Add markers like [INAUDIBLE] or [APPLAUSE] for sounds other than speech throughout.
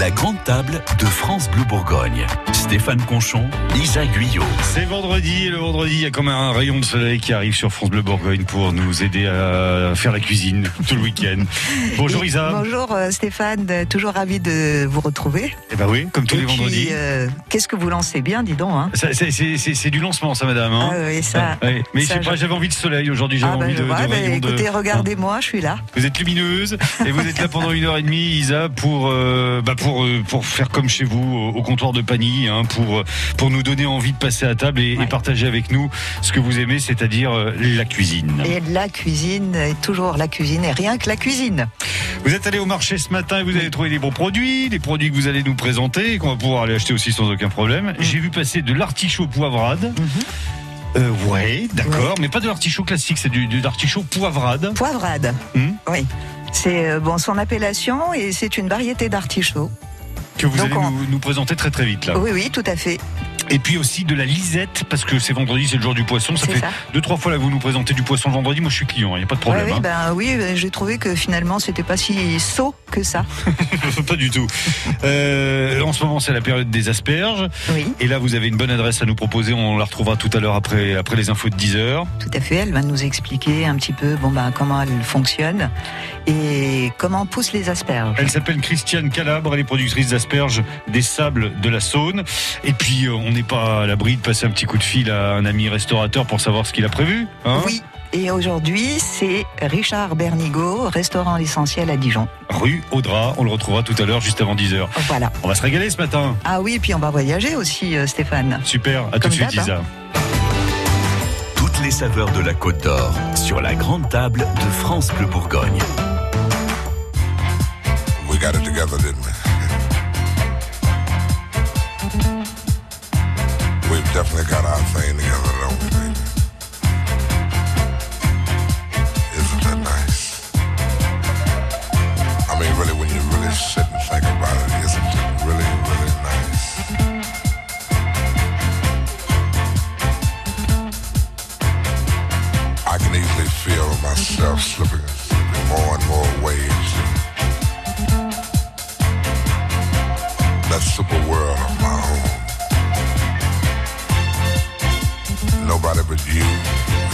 La grande table de France Bleu Bourgogne. Stéphane Conchon, Lisa Guyot. C'est vendredi et le vendredi, il y a comme un rayon de soleil qui arrive sur France Bleu Bourgogne pour nous aider à faire la cuisine tout le week-end. [LAUGHS] Bonjour Et Isa. Bonjour euh, Stéphane, toujours ravi de vous retrouver. Eh ben oui, comme tous Et les puis, vendredis. euh, Qu'est-ce que vous lancez bien, dis donc. Hein c'est- du lancement, ça, madame. hein Ah oui, ça. Ah. Mais je sais pas, j'avais envie de soleil aujourd'hui, j'avais Ah bah, envie de, vois, de bah, écoutez, regardez-moi, je suis là. Vous êtes lumineuse et vous êtes là pendant une heure et demie, Isa, pour euh, bah pour euh, pour faire comme chez vous au, comptoir de Pagny, hein, pour euh, pour nous donner envie de passer à table et, partager avec nous ce que vous aimez, c'est-à-dire euh, la cuisine. Et la cuisine, et toujours la cuisine, et rien que la cuisine. Vous êtes allé au marché ce matin et vous avez trouvé des bons produits, des produits que vous allez nous présenter et qu'on va pouvoir aller acheter aussi sans aucun problème. J'ai vu passer de l'artichaut poivrade. Euh, ouais, d'accord, mais pas de l'artichaut classique, c'est du, de l'artichaut poivrade. Poivrade. Hum. Oui. C'est euh, bon son appellation et c'est une variété d'artichaut. Que vous Donc allez on- nous, nous présenter très très vite là. Oui, oui, tout à fait. Et puis aussi de la lisette, parce que c'est vendredi, c'est le jour du poisson. Ça fait ça. deux, trois fois là que vous nous présentez du poisson vendredi. Moi je suis client, il n'y a pas de problème. Ouais, oui, hein. ben oui, euh, j'ai trouvé que finalement c'était pas si saut que ça. [LAUGHS] pas du tout. Euh, en ce moment c'est la période des asperges. Oui, Et là vous avez une bonne adresse à nous proposer. On la retrouvera tout à l'heure après, après les infos de 10 heures. tout à fait. Elle va nous expliquer un petit peu bon ben comment elle fonctionne et comment poussent les asperges. Elle s'appelle Christiane Calabre, elle est productrice d'asperges des sables de la Saône. Et puis, euh, on n'est pas à l'abri de passer un petit coup de fil à un ami restaurateur pour savoir ce qu'il a prévu. hein? Oui. Et aujourd'hui, c'est Richard Bernigaud, restaurant l'essentiel à Dijon. Rue Audra, on le retrouvera tout à l'heure, juste avant 10h. Voilà. On va se régaler ce matin. Ah oui, et puis on va voyager aussi, euh, Stéphane. Super, à tout de suite Isa. Toutes les saveurs de la Côte d'Or sur la grande table de France Bleu Bourgogne. We got it together, didn't we? Definitely got our thing together, don't we, baby? Isn't that nice? I mean, really, when you really sit and think about it, isn't it really, really nice? I can easily feel myself slipping, slipping more and more waves that super world of my own. Nobody but you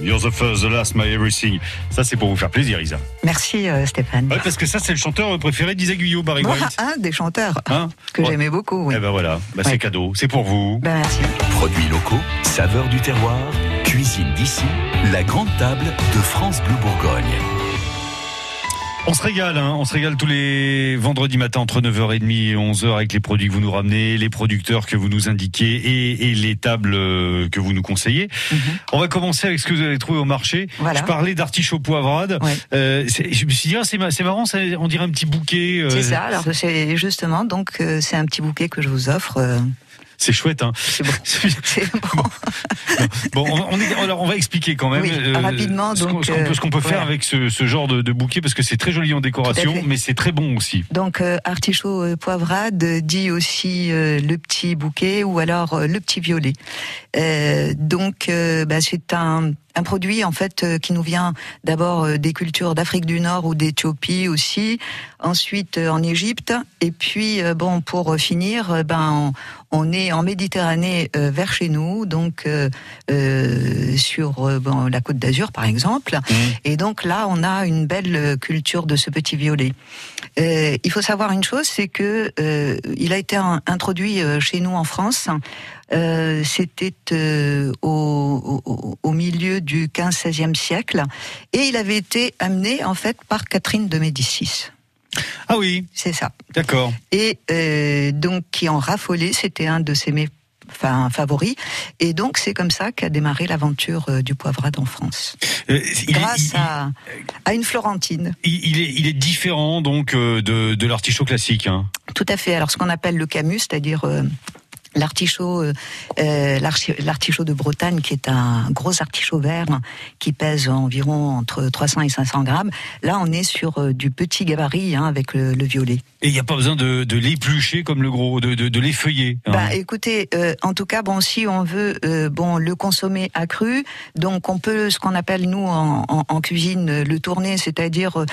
You're the first, the last, my everything. Ça, c'est pour vous faire plaisir, Isa. Merci euh, Stéphane. Ouais, parce que ça, c'est le chanteur préféré d'Isa Guyot, Barry Moi, un des chanteurs Hein que Ouais. j'aimais beaucoup. Oui. Eh ben voilà, bah, c'est cadeau, c'est pour vous. Ben, merci. Produits locaux, saveurs du terroir, cuisine d'ici, la grande table de France Bleu Bourgogne. On se régale, hein, on se régale tous les vendredis matins entre 9h30 et 11h avec les produits que vous nous ramenez, les producteurs que vous nous indiquez et, et les tables euh, que vous nous conseillez. Mhm. On va commencer avec ce que vous avez trouvé au marché. Voilà. Je parlais d'artichaut poivrade. Ouais. Euh, c'est- je me suis dit, ah, c'est ma- c'est marrant, ça, on dirait un petit bouquet. euh, C'est ça. Alors c'est justement donc euh, c'est un petit bouquet que je vous offre. Euh, C'est chouette, hein. c'est bon. [LAUGHS] [LAUGHS] Bon. Bon, on, est- alors on va expliquer quand même Oui, rapidement, ce qu'on donc, ce qu'on peut, euh, faire avec ce, ce genre de, de bouquet parce que c'est très joli en décoration, mais c'est très bon aussi. Donc euh, artichaut euh, poivrade euh, dit aussi euh, le petit bouquet ou alors euh, le petit violet. Euh, donc euh, bah, c'est un un produit en fait euh, qui nous vient d'abord euh, des cultures d'Afrique du Nord ou d'Éthiopie aussi, ensuite euh, en Égypte et puis bon pour finir ben on, on est en Méditerranée euh, vers chez nous donc euh, euh, sur bon, la Côte d'Azur par exemple et donc là on a une belle culture de ce petit violet. Euh, il faut savoir une chose, c'est que euh, il a été un- introduit chez nous en France. Euh, C'était euh, au, au, au milieu du 15-16e siècle, et il avait été amené en fait par Catherine de Médicis. Ah oui, C'est ça. d'accord. Et euh, donc qui en raffolait, c'était un de ses enfin, favoris. Et donc c'est comme ça qu'a démarré l'aventure du poivrade en France, est, grâce il- à, une Florentine. il- est, il est différent donc de, de l'artichaut classique. Hein. Tout à fait. Alors, ce qu'on appelle le camus, c'est-à-dire l'artichaut, euh, euh, l'artichaut de Bretagne, qui est un gros artichaut vert qui pèse environ entre 300 et 500 grammes. Là, on est sur euh, du petit gabarit hein, avec le, le violet. Et il n'y a pas besoin de, de l'éplucher comme le gros, de, de, de l'effeuiller. hein. Bah, écoutez, euh, en tout cas, bon, si on veut, euh, bon, le consommer à cru, donc on peut, ce qu'on appelle nous en, en- en cuisine, le tourner, c'est-à-dire,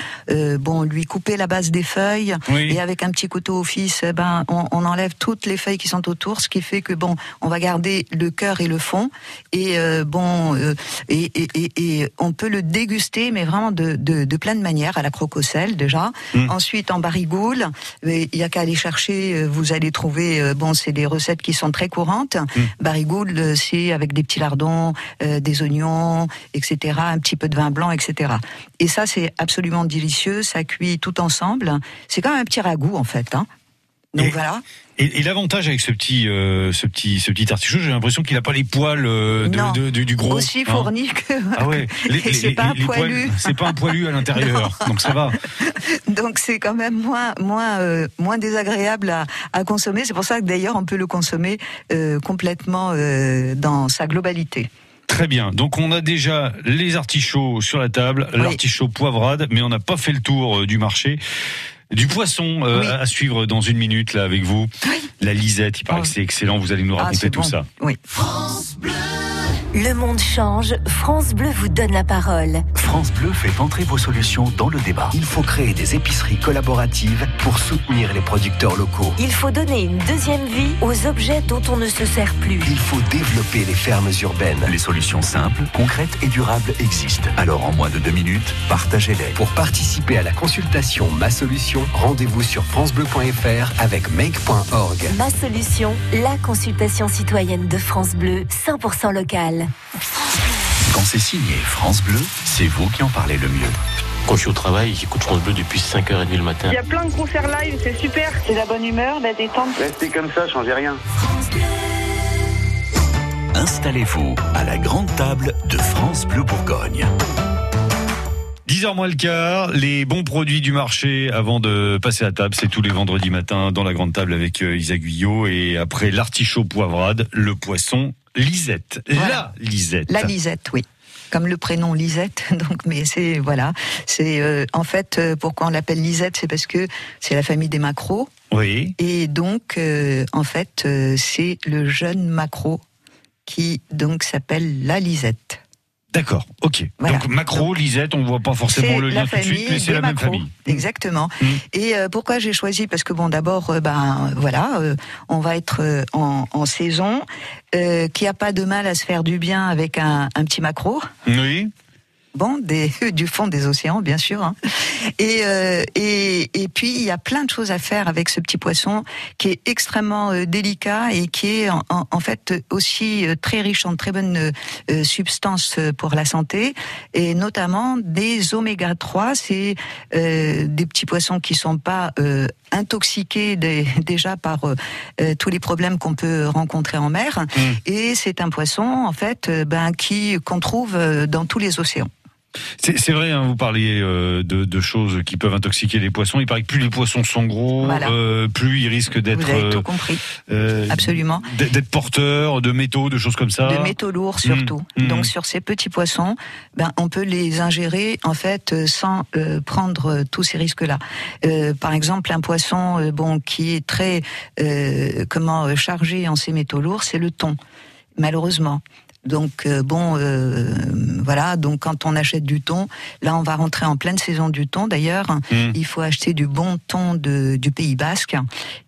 bon, lui couper la base des feuilles Oui. et avec un petit couteau au fils, eh ben, on, on enlève toutes les feuilles qui sont autour, ce qui fait que bon, on va garder le cœur et le fond, et euh, bon, euh, et, et, et, et on peut le déguster, mais vraiment de, de, de plein de manières, à la crocoselle déjà. Mm. Ensuite, en barigoule, il y a qu'à aller chercher. euh, Vous allez trouver, bon, c'est des recettes qui sont très courantes. Barigoule, euh, c'est avec des petits lardons, euh, des oignons, etc., un petit peu de vin blanc, etc. Et ça, c'est absolument délicieux. Ça cuit tout ensemble. C'est comme un petit ragoût, en fait. Hein. Donc Et- voilà. Et, et l'avantage avec ce petit, euh, ce petit, ce petit artichaut, j'ai l'impression qu'il n'a pas les poils euh, de, Non. de- de- du gros. Aussi hein. fourni que. Ah ouais, [LAUGHS] c'est pas un poils- poilu. [LAUGHS] c'est pas un poilu à l'intérieur, [LAUGHS] donc ça va. Donc c'est quand même moins moins euh, moins désagréable à, à consommer. C'est pour ça que d'ailleurs on peut le consommer complètement dans sa globalité. Très bien. Donc on a déjà les artichauts sur la table, Oui. l'artichaut poivrade, mais on n'a pas fait le tour du marché. Du poisson euh, Oui. à suivre dans une minute là avec vous. La Lisette, il paraît Oh. que c'est excellent. Vous allez nous Ah, raconter tout bon. ça. Oui. Le monde change, France Bleu vous donne la parole. France Bleu fait entrer vos solutions dans le débat. Il faut créer des épiceries collaboratives pour soutenir les producteurs locaux. Il faut donner une deuxième vie aux objets dont on ne se sert plus. Il faut développer les fermes urbaines. Les solutions simples, concrètes et durables existent. Alors en moins de deux minutes, partagez-les. Pour participer à la consultation Ma Solution, rendez-vous sur francebleu.fr avec make.org. Ma solution, la consultation citoyenne de France Bleu, 100% locale. Quand c'est signé France Bleu, c'est vous qui en parlez le mieux. Quand je suis au travail, j'écoute France Bleu depuis 5h30 le matin. Il y a plein de concerts live, c'est super. C'est la bonne humeur, la détente. Restez comme ça, changez rien. Installez-vous à la grande table de France Bleu Bourgogne. 10h moins le quart, les bons produits du marché avant de passer à table, c'est tous les vendredis matins dans la grande table avec euh, Isa Guyot et après l'artichaut poivrade, le poisson Lisette. Voilà. La Lisette. La Lisette, oui. Comme le prénom Lisette, [LAUGHS] donc mais c'est voilà, c'est euh, en fait euh, pourquoi on l'appelle Lisette, c'est parce que c'est la famille des macros Oui. et donc euh, en fait euh, c'est le jeune macro qui donc s'appelle la Lisette. D'accord, ok. Voilà. Donc macro, Lisette, on voit pas forcément le lien tout de suite, mais c'est la même macros. famille. Exactement. Mm. Et euh, pourquoi j'ai choisi? Parce que bon, d'abord, euh, ben voilà, euh, on va être euh, en, en saison, euh, qui a pas de mal à se faire du bien avec un, un petit macro. Oui. Bon, des, [LAUGHS] du fond des océans, bien sûr. hein. Et, euh, et, et puis, il y a plein de choses à faire avec ce petit poisson qui est extrêmement euh, délicat et qui est en, en- en fait aussi euh, très riche en très bonnes euh, substances pour la santé et notamment des oméga 3. C'est euh, des petits poissons qui sont pas euh, intoxiqués dé- [LAUGHS] déjà par tous les problèmes qu'on peut rencontrer en mer. Et c'est un poisson en fait ben, qui qu'on trouve dans tous les océans. C'est vrai, hein, vous parliez euh, de, de choses qui peuvent intoxiquer les poissons. Il paraît que plus les poissons sont gros, Voilà. euh, plus ils risquent d'être Vous avez euh, tout compris. euh, Absolument. d'être porteurs de métaux, de choses comme ça. De métaux lourds surtout. Mmh. Donc sur ces petits poissons, ben on peut les ingérer en fait sans prendre tous ces risques-là. Par exemple, un poisson bon qui est très comment chargé en ces métaux lourds, c'est le thon. Malheureusement. Donc euh, bon, euh, voilà. Donc quand on achète du thon, là on va rentrer en pleine saison du thon. D'ailleurs, Mm. il faut acheter du bon thon de, du Pays Basque.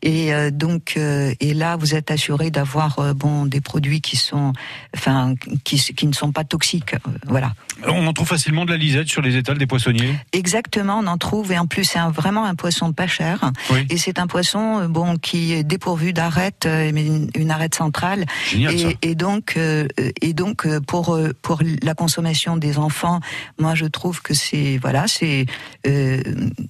Et euh, donc euh, et là vous êtes assuré d'avoir euh, bon des produits qui sont, enfin qui, qui ne sont pas toxiques. Voilà. On en trouve facilement de la lisette sur les étals des poissonniers? Exactement, on en trouve et en plus c'est vraiment un poisson pas cher. Oui. Et c'est un poisson bon qui est dépourvu d'arête, mais une, une arête centrale. Génial ça. Et, et donc, euh, et donc euh, pour euh, pour la consommation des enfants, moi je trouve que c'est voilà, c'est euh,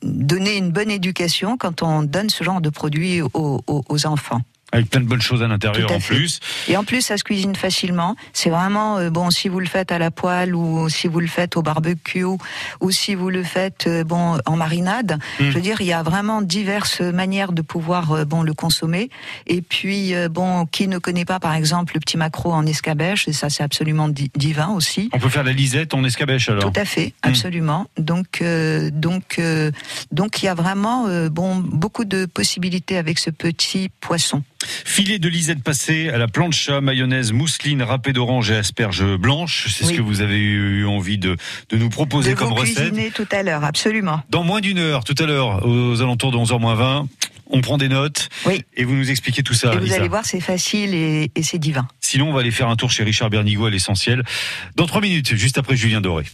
donner une bonne éducation quand on donne ce genre de produits aux, aux- aux enfants. Avec plein de bonnes choses à l'intérieur en fait. plus. Et en plus, ça se cuisine facilement. C'est vraiment euh, bon si vous le faites à la poêle ou si vous le faites au barbecue ou si vous le faites euh, bon en marinade. Mm. Je veux dire, il y a vraiment diverses manières de pouvoir euh, bon le consommer. Et puis bon, qui ne connaît pas par exemple le petit maquereau en escabèche, et ça c'est absolument di- divin aussi. On peut faire la lisette en escabèche alors. Tout à fait, Mm. absolument. Donc, euh, donc, euh, donc, il y a vraiment bon beaucoup de possibilités avec ce petit poisson. Filet de lisette passée à la plancha, mayonnaise, mousseline, râpée d'orange et asperges blanches. C'est ce que vous avez eu envie de, de nous proposer de comme vous recette. cuisiner tout à l'heure, absolument. Dans moins d'une heure, tout à l'heure, aux alentours de 11h moins 20, on prend des notes Oui. et vous nous expliquez tout ça. Et vous Lisa. allez voir, c'est facile et, et c'est divin. Sinon, on va aller faire un tour chez Richard Bernigo à l'essentiel. Dans trois minutes, juste après Julien Doré.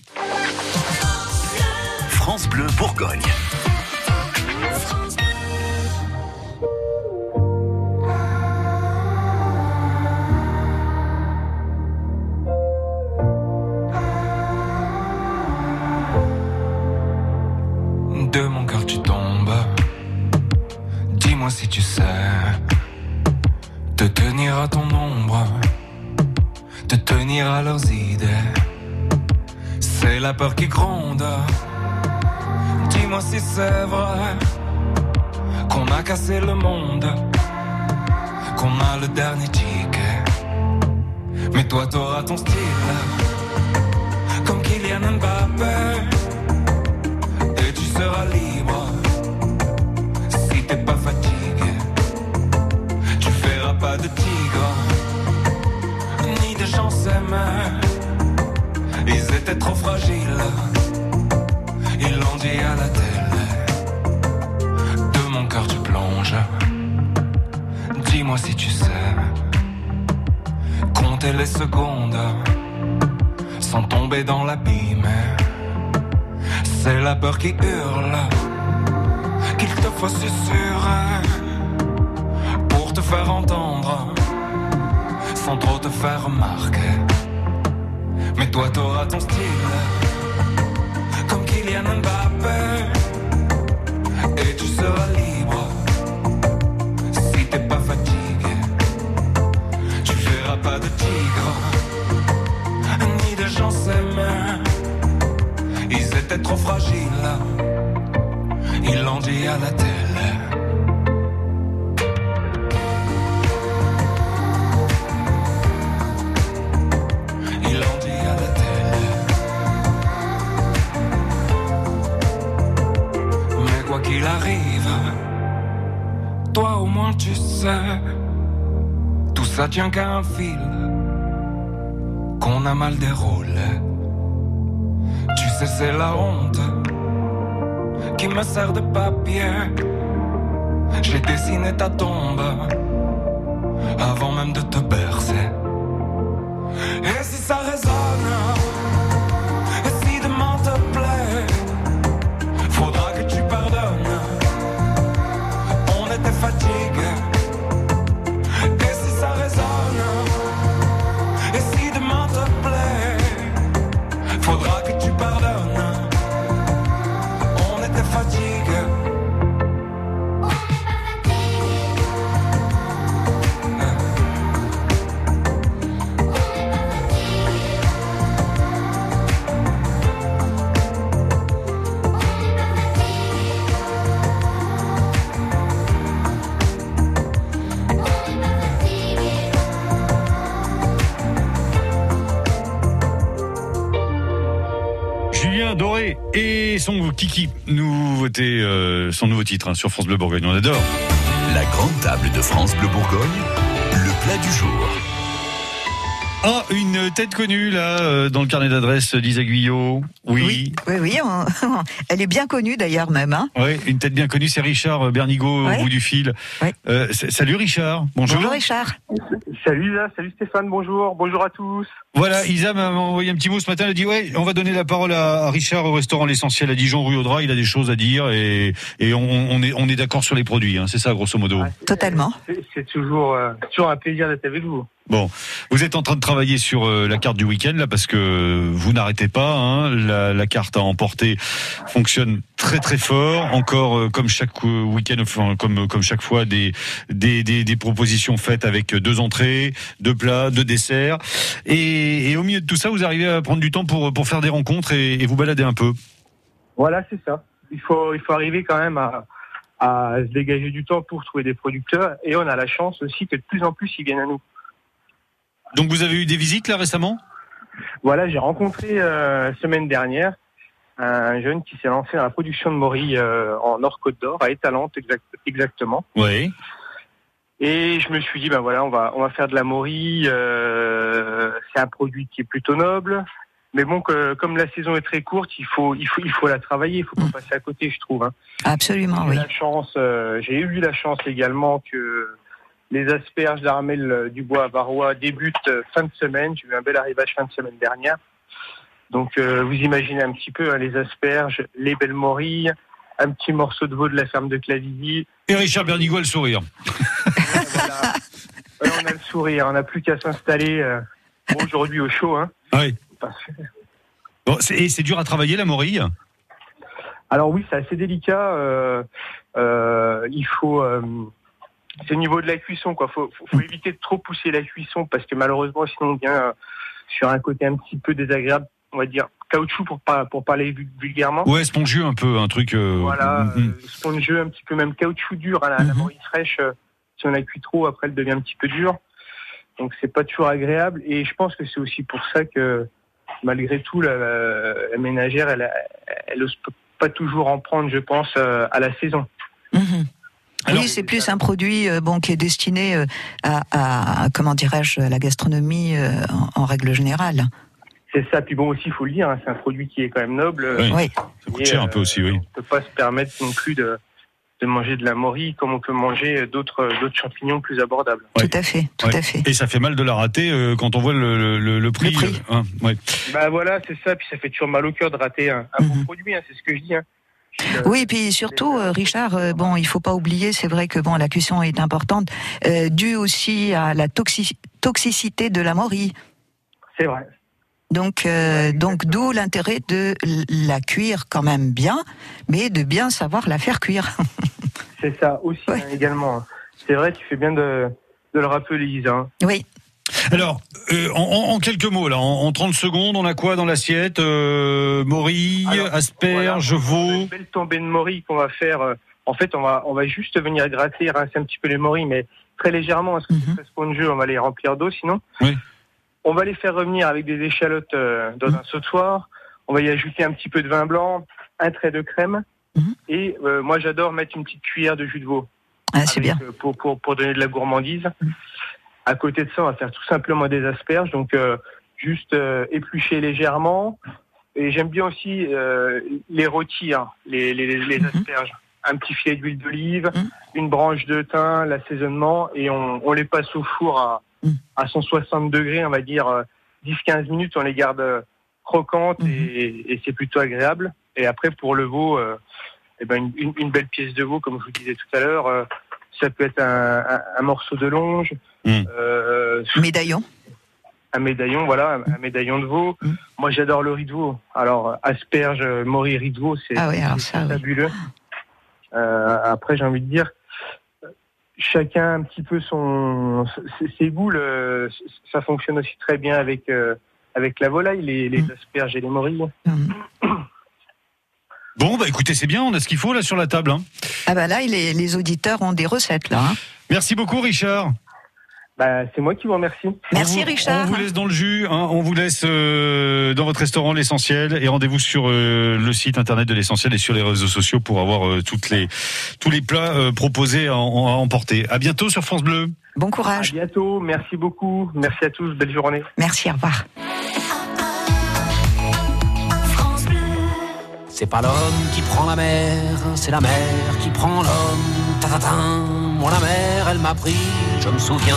France Bleu Bourgogne. Si tu sais te tenir à ton ombre, te tenir à leurs idées. C'est la peur qui gronde. Dis-moi si c'est vrai qu'on a cassé le monde, qu'on a le dernier ticket. Mais toi t'auras ton style, comme Kylian Mbappé et tu seras libre. Pas de tigre, ni de gens s'aimer. Ils étaient trop fragiles, ils l'ont dit à la télé. De mon cœur tu plonges, dis-moi si tu sais. Compter les secondes sans tomber dans l'abîme. C'est la peur qui hurle, qu'il te faut susurrer faire entendre, sans trop te faire remarquer. Mais toi t'auras ton style, comme Kylian Mbappé, et tu seras libre. Si t'es pas fatigué, tu verras pas de tigre, ni de gens s'aimer. Ils étaient trop fragiles. Ils l'ont dit à la télé. Qu'il arrive, toi au moins tu sais, tout ça tient qu'à un fil qu'on a mal déroulé. sais, c'est la honte qui me sert de papier. J'ai dessiné ta tombe avant même de te bercer. Et si ça résonne, et son Kiki euh, son nouveau titre hein, sur France Bleu Bourgogne. On adore. La grande table de France Bleu Bourgogne, le plat du jour. Ah, une tête connue là euh, dans le carnet d'adresse d'Isa Guyot. Oui. Oui, oui, on- [LAUGHS] elle est bien connue d'ailleurs même. Hein. Oui, une tête bien connue, c'est Richard Bernigo Ouais. au bout du fil. Ouais. Euh, salut Richard. Bonjour. Bonjour Richard. Salut Isa, salut Stéphane, bonjour, bonjour à tous. Voilà, Isa m'a envoyé un petit mot ce matin. Elle a dit ouais, on va donner la parole à, Richard au restaurant L'Essentiel à Dijon, rue Audra. Il a des choses à dire et, et on, on est, on est d'accord sur les produits. hein. C'est ça, grosso modo. Totalement. C'est- C'est toujours, euh, toujours un plaisir d'être avec vous. Bon, vous êtes en train de travailler sur euh, la carte du week-end là parce que vous n'arrêtez pas. Hein. La, carte à emporter fonctionne très très fort. Encore euh, comme chaque euh, week-end, enfin, comme chaque fois, des, propositions faites avec deux entrées, deux plats, deux desserts. Et, au milieu de tout ça, vous arrivez à prendre du temps pour pour faire des rencontres et, et vous balader un peu. Voilà, c'est ça. Il faut, il faut arriver quand même à, à se dégager du temps pour trouver des producteurs et on a la chance aussi que de plus en plus ils viennent à nous. Donc vous avez eu des visites là récemment? Voilà, j'ai rencontré euh, semaine dernière un jeune qui s'est lancé dans la production de morilles euh, en Nord-Côte d'Or, à Étalante exact, exactement. Oui. Et je me suis dit, ben voilà, on va, on va faire de la morille. euh, c'est un produit qui est plutôt noble. Mais bon, que, comme la saison est très courte, il faut, il faut, il faut la travailler. Il faut pas Mm. passer à côté, je trouve. hein. Absolument, oui. la chance, euh, j'ai eu la chance également que les asperges d'Armel euh, du Bois à Varois débutent euh, fin de semaine. J'ai eu un bel arrivage fin de semaine dernière. Donc, euh, vous imaginez un petit peu hein, les asperges, les belles morilles, un petit morceau de veau de la ferme de Clavilly. Et Richard Bernigo a le sourire. [LAUGHS] Voilà. Ouais, on a le sourire, on n'a plus qu'à s'installer euh, bon, aujourd'hui au chaud. Hein, Oui. Bon, c'est- et c'est dur à travailler la morille? Alors oui, c'est assez délicat. euh, il faut, c'est au niveau de la cuisson, quoi. Faut, faut, faut éviter de trop pousser la cuisson parce que malheureusement, sinon on vient euh, sur un côté un petit peu désagréable, on va dire caoutchouc pour pas pour parler vul- vulgairement. Ouais, spongieux un peu, un truc. euh, Voilà, mm, mm. euh, spongieux, un petit peu même caoutchouc dur. hein, la, la Mhm. morille fraîche, euh, si on la cuit trop, après elle devient un petit peu dure. Donc c'est pas toujours agréable. Et je pense que c'est aussi pour ça que malgré tout, la, la- la ménagère, elle, a- elle ose pas toujours en prendre, je pense, euh, à la saison. Alors- oui, c'est plus un produit euh, bon qui est destiné euh, à, à- comment dirais-je à la gastronomie euh, en, en règle générale. C'est ça. Puis bon aussi, il faut le dire, hein, c'est un produit qui est quand même noble. Oui. Oui, Ça coûte cher un peu aussi, oui. On peut pas se permettre non plus de, de manger de la morille comme on peut manger d'autres d'autres champignons plus abordables. Ouais. tout à fait, tout Ouais. à fait. Et ça fait mal de la rater euh, quand on voit le, le, le prix. Le prix. euh, hein, ouais. Bah voilà, c'est ça. Puis ça fait toujours mal au cœur de rater un, un bon Mhm. produit. hein, c'est ce que je dis. Hein. Oui, et puis surtout, euh, Richard, euh, bon, il faut pas oublier, c'est vrai que bon, la cuisson est importante, euh, due aussi à la toxi- toxicité de la morille. C'est vrai. Donc, euh, donc d'où l'intérêt de la cuire quand même bien, mais de bien savoir la faire cuire. C'est ça aussi [LAUGHS] Ouais. hein, également. C'est vrai, tu fais bien de, de le rappeler, Lisa. hein. oui. Alors, euh, en, quelques mots, là, en, en 30 secondes, on a quoi dans l'assiette euh, Morille, Alors, asperges, Voilà, veau. Une belle tombée de morille qu'on va faire. euh, En fait, on va, on va juste venir gratter, rincer un petit peu les morilles, mais très légèrement, parce que Mhm. c'est très spongieux, on va les remplir d'eau sinon. Oui. On va les faire revenir avec des échalotes euh, dans Mhm. un sautoir. On va y ajouter un petit peu de vin blanc, un trait de crème. Mhm. Et moi, j'adore mettre une petite cuillère de jus de veau. Ah, c'est bien. Pour, pour, pour donner de la gourmandise. À côté de ça, on va faire tout simplement des asperges. Donc, euh, juste euh, éplucher légèrement, Et j'aime bien aussi euh, les rôtis, hein, les, les, les Mhm. asperges. Un petit filet d'huile d'olive, Mhm. une branche de thym, l'assaisonnement, et on, on les passe au four à, Mhm. à 160 degrés, on va dire euh, 10-15 minutes, on les garde croquantes et, et c'est plutôt agréable. Et après, pour le veau, euh, eh ben, une, une- une belle pièce de veau, comme je vous disais tout à l'heure, euh, ça peut être un, un- un morceau de longe, Euh, Médaillon. un médaillon, voilà, un, un médaillon de veau. Mm. Moi, j'adore le riz de veau. Alors, asperge, mori, riz de veau, c'est Ah oui, oui. fabuleux. Euh, après, j'ai envie de dire, chacun un petit peu son ses- ses goûts. le- ça fonctionne aussi très bien avec euh, avec la volaille, les, les Mm. asperges et les morilles. Bon, bah écoutez, c'est bien, on a ce qu'il faut là sur la table. hein. Ah bah là, les, les auditeurs ont des recettes là. hein. Merci beaucoup, Richard. Bah, c'est moi qui vous remercie. Merci Richard. On vous laisse dans le jus, hein, on vous laisse euh, dans votre restaurant l'essentiel et rendez-vous sur euh, le site internet de l'essentiel et sur les réseaux sociaux pour avoir euh, toutes les tous les plats euh, proposés à, à emporter. À bientôt sur France Bleu. Bon À courage. bientôt. Merci beaucoup. Merci à tous. Belle journée. Merci, au revoir. C'est pas l'homme qui prend la mer, c'est la mer qui prend l'homme. Moi la mer, elle m'a pris, je me souviens,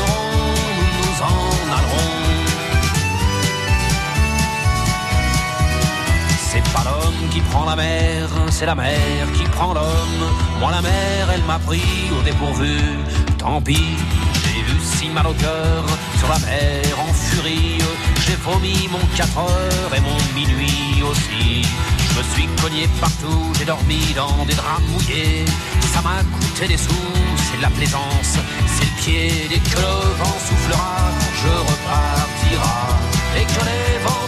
qui prend la mer, c'est la mer qui prend l'homme. Moi la mer, elle m'a pris au dépourvu. Tant pis, j'ai eu si mal au cœur sur la mer en furie. J'ai vomi mon 4 heures et mon minuit aussi. Je me suis cogné partout, j'ai dormi dans des draps mouillés. Ça m'a coûté des sous, c'est de la plaisance, c'est le pied. Dès que le vent soufflera, je repartira. Dès que les vents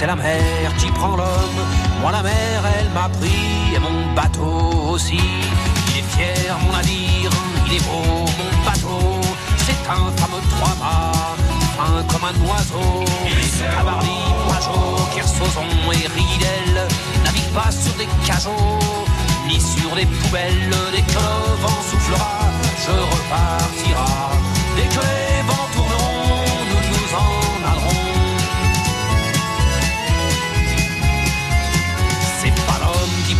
c'est la mer qui prend l'homme. Moi la mer, elle m'a pris et mon bateau aussi. Il est fier, mon navire, il est beau, mon bateau. C'est un fameux trois-mâts, fin comme un oiseau. Cabarly, Pajot, Kersozon et Ridel naviguent pas sur des cajots, ni sur des poubelles. Dès que le vent soufflera, je repartira. Dès que les vents tourneront, nous nous en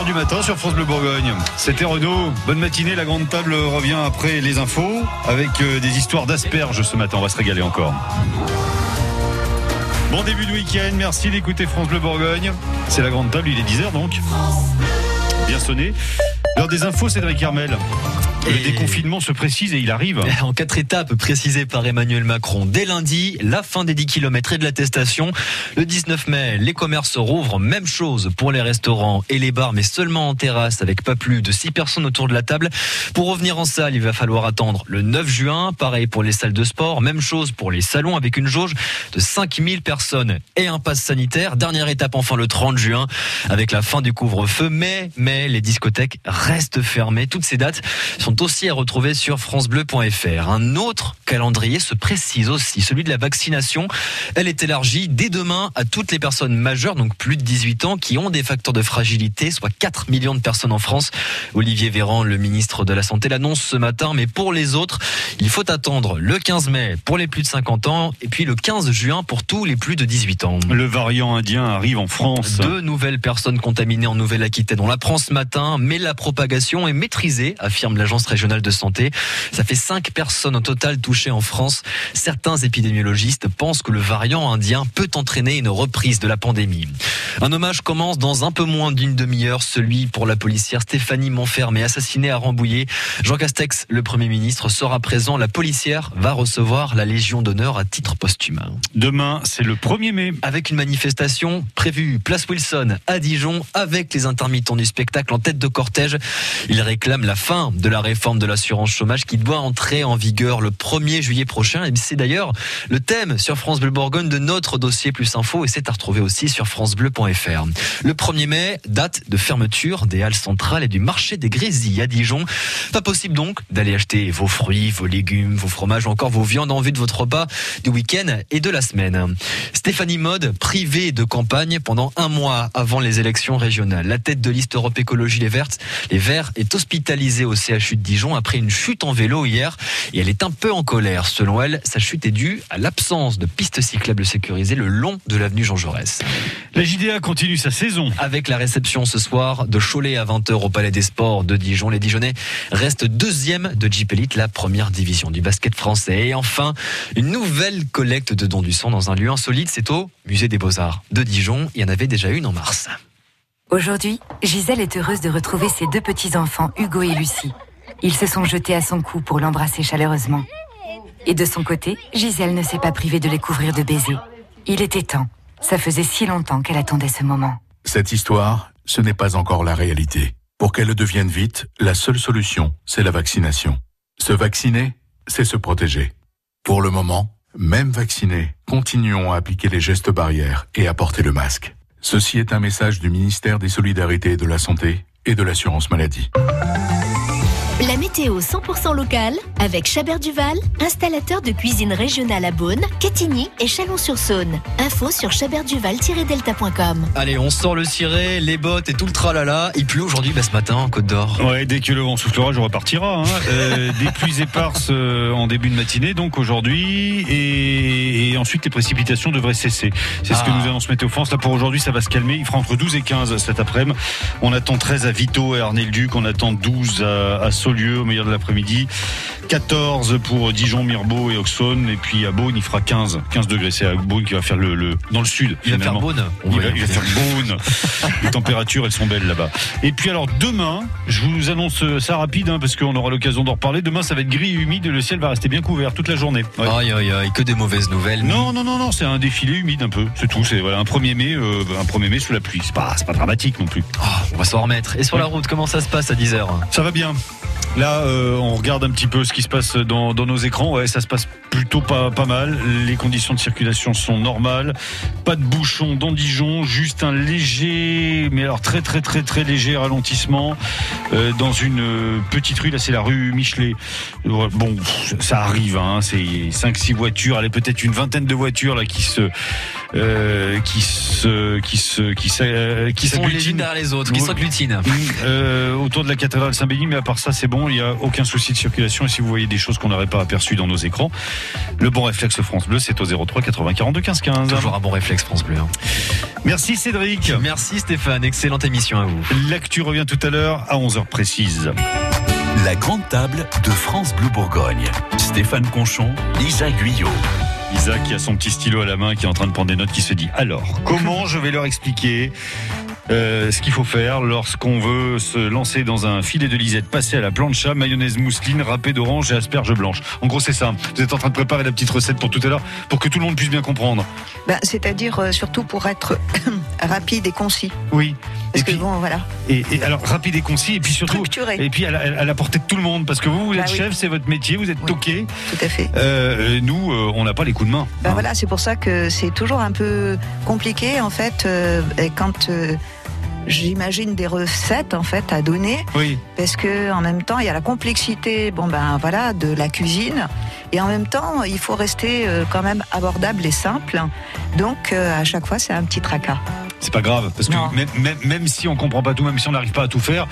9h du matin sur France Bleu Bourgogne. C'était Renaud. Bonne matinée. La grande table revient après les infos avec euh, des histoires d'asperges ce matin. On va se régaler encore. Bon début de week-end. Merci d'écouter France Bleu Bourgogne. C'est la grande table. Il est 10h donc. Bien sonné. L'heure des infos, Cédric Hermel. Le Et- déconfinement se précise et il arrive. [LAUGHS] En quatre étapes précisées par Emmanuel Macron. Dès lundi, la fin des 10 km et de l'attestation. Le 19 mai, les commerces rouvrent. Même chose pour les restaurants et les bars, mais seulement en terrasse avec pas plus de 6 personnes autour de la table. Pour revenir en salle, il va falloir attendre le 9 juin. Pareil pour les salles de sport. Même chose pour les salons avec une jauge de 5000 personnes et un pass sanitaire. Dernière étape enfin le 30 juin avec la fin du couvre-feu. Mais, mais les discothèques restent fermées. Toutes ces dates sont aussi à retrouver sur francebleu.fr. Un autre calendrier se précise aussi, celui de la vaccination. Elle est élargie dès demain à toutes les personnes majeures, donc plus de 18 ans, qui ont des facteurs de fragilité, soit 4 millions de personnes en France. Olivier Véran, le ministre de la Santé, l'annonce ce matin, mais pour les autres, il faut attendre le 15 mai pour les plus de 50 ans et puis le 15 juin pour tous les plus de 18 ans. Le variant indien arrive en France. Deux nouvelles personnes contaminées en Nouvelle-Aquitaine. On l'apprend ce matin, mais la propagation est maîtrisée, affirme l'Agence régionale de santé. Ça fait cinq personnes au total touchées en France. Certains épidémiologistes pensent que le variant indien peut entraîner une reprise de la pandémie. Un hommage commence dans un peu moins d'une demi-heure, celui pour la policière Stéphanie Montfermé, assassinée à Rambouillet. Jean Castex, le Premier ministre, sera présent. La policière va recevoir la Légion d'honneur à titre posthume Demain, c'est le 1er mai. avec une manifestation prévue place Wilson à Dijon avec les intermittents du spectacle en tête de cortège. Ils réclament la fin de la réforme de l'assurance chômage qui doit entrer en vigueur le 1er juillet prochain. Et c'est d'ailleurs le thème sur France Bleu Bourgogne de notre dossier Plus Info et c'est à retrouver aussi sur francebleu.fr. Le 1er mai, date de fermeture des halles centrales et du marché des Grésilles à Dijon. Pas possible donc d'aller acheter vos fruits, vos légumes, vos fromages ou encore vos viandes en vue de votre repas du week-end et de la semaine. Stéphanie Mode, privée de campagne pendant un mois avant les élections régionales. La tête de liste Europe Écologie Les Vertes, Les Verts, est hospitalisée au CHU de Dijon après une chute en vélo hier et elle est un peu en colère. Selon elle, sa chute est due à l'absence de pistes cyclables sécurisées le long de l'avenue Jean Jaurès. La JDA continue sa saison. Avec la réception ce soir de Cholet à 20h au Palais des Sports de Dijon, les Dijonnais restent deuxième de Jeep Elite, la première division du basket français. Et enfin, une nouvelle collecte de dons du sang dans un lieu insolite, c'est au Musée des Beaux-Arts de Dijon. Il y en avait déjà une en mars. Aujourd'hui, Gisèle est heureuse de retrouver ses deux petits-enfants, Hugo et Lucie. Ils se sont jetés à son cou pour l'embrasser chaleureusement. Et de son côté, Gisèle ne s'est pas privée de les couvrir de baisers. Il était temps. Ça faisait si longtemps qu'elle attendait ce moment. Cette histoire, ce n'est pas encore la réalité. Pour qu'elle le devienne vite, la seule solution, c'est la vaccination. Se vacciner, c'est se protéger. Pour le moment, même vaccinés, continuons à appliquer les gestes barrières et à porter le masque. Ceci est un message du ministère des Solidarités et de la Santé et de l'Assurance Maladie. La météo 100% locale avec Chabert Duval, installateur de cuisine régionale à Beaune, Quetigny et Chalon-sur-Saône. Info sur chabertduval-delta.com. Allez, on sort le ciré, les bottes et tout le tralala. Il pleut aujourd'hui, bah, ce matin, en Côte d'Or. Ouais, dès que le vent soufflera, je repartira. Hein. [LAUGHS] Euh, des pluies éparses euh, en début de matinée, donc aujourd'hui, et, et ensuite les précipitations devraient cesser. C'est ce que Ah. nous annonce Météo France. Là pour aujourd'hui, ça va se calmer. Il fera entre 12 et 15 cet après-midi. On attend 13 à Vito et Arnel-Duc. On attend 12 à, à Au meilleur de l'après-midi. 14 pour Dijon, Mirbeau et Auxonne. Et puis à Beaune, il fera 15. 15 degrés. C'est à Beaune qui va faire le, le dans le sud. Il va faire. Beaune. Il va il va faire Beaune. [LAUGHS] Les températures, elles sont belles là-bas. Et puis alors demain, je vous annonce ça rapide hein, parce qu'on aura l'occasion d'en reparler. Demain, ça va être gris et humide et le ciel va rester bien couvert toute la journée. Ouais. Aïe, aïe, aïe, que des mauvaises nouvelles. Non, non, non, non, c'est un défilé humide un peu, c'est tout. C'est voilà, un 1er mai, euh, un 1er mai sous la pluie. C'est pas, pas dramatique non plus. Ah, on va s'en remettre. Et sur la route, comment ça se passe à 10h Ça va bien. Là, euh, on regarde un petit peu ce qui se passe dans, dans nos écrans. Ouais, ça se passe plutôt pas, pas mal. Les conditions de circulation sont normales. Pas de bouchon dans Dijon, juste un léger, mais alors très très très très léger ralentissement euh, dans une euh, petite rue. Là, c'est la rue Michelet. Bon, ça arrive. Hein, c'est 5-6 voitures. Allez, peut-être une vingtaine de voitures là qui se euh, qui se qui se qui se qui Qui sont les unes s'agglutinent. derrière les autres, qui s'agglutinent. Autour de la cathédrale Saint-Béni, mais à part ça, c'est bon, il n'y a aucun souci de circulation. Et si vous voyez des choses qu'on n'aurait pas aperçues dans nos écrans, le bon réflexe France Bleu, c'est au 03 80 42 15 15. Toujours un bon réflexe France Bleu. hein. Merci Cédric. Merci Stéphane, excellente émission à vous. L'actu revient tout à l'heure à 11h précise. La grande table de France Bleu Bourgogne. Stéphane Conchon, Lisa Guyot. Lisa qui a son petit stylo à la main, qui est en train de prendre des notes, qui se dit alors, comment je vais leur expliquer euh, ce qu'il faut faire lorsqu'on veut se lancer dans un filet de lisette, passer à la plancha, mayonnaise mousseline, râpée d'orange et asperges blanches. En gros, c'est ça. Vous êtes en train de préparer la petite recette pour tout à l'heure, pour que tout le monde puisse bien comprendre. Ben, C'est-à-dire euh, surtout pour être [COUGHS] rapide et concis. Oui. Parce et que puis, bon, voilà. et, et alors rapide et concis, et puis surtout, Structuré. et puis à la, à la portée de tout le monde, parce que vous, vous êtes Bah oui. chef, c'est votre métier, vous êtes toqué. Tout à fait. Euh, nous, euh, on n'a pas les coups de main. Ben voilà, c'est pour ça que c'est toujours un peu compliqué en fait euh, quand euh, j'imagine des recettes en fait à donner Oui. parce que en même temps il y a la complexité bon ben voilà de la cuisine et en même temps il faut rester quand même abordable et simple donc à chaque fois c'est un petit tracas. C'est pas grave, parce que même, même, même si on comprend pas tout, même si on n'arrive pas à tout faire,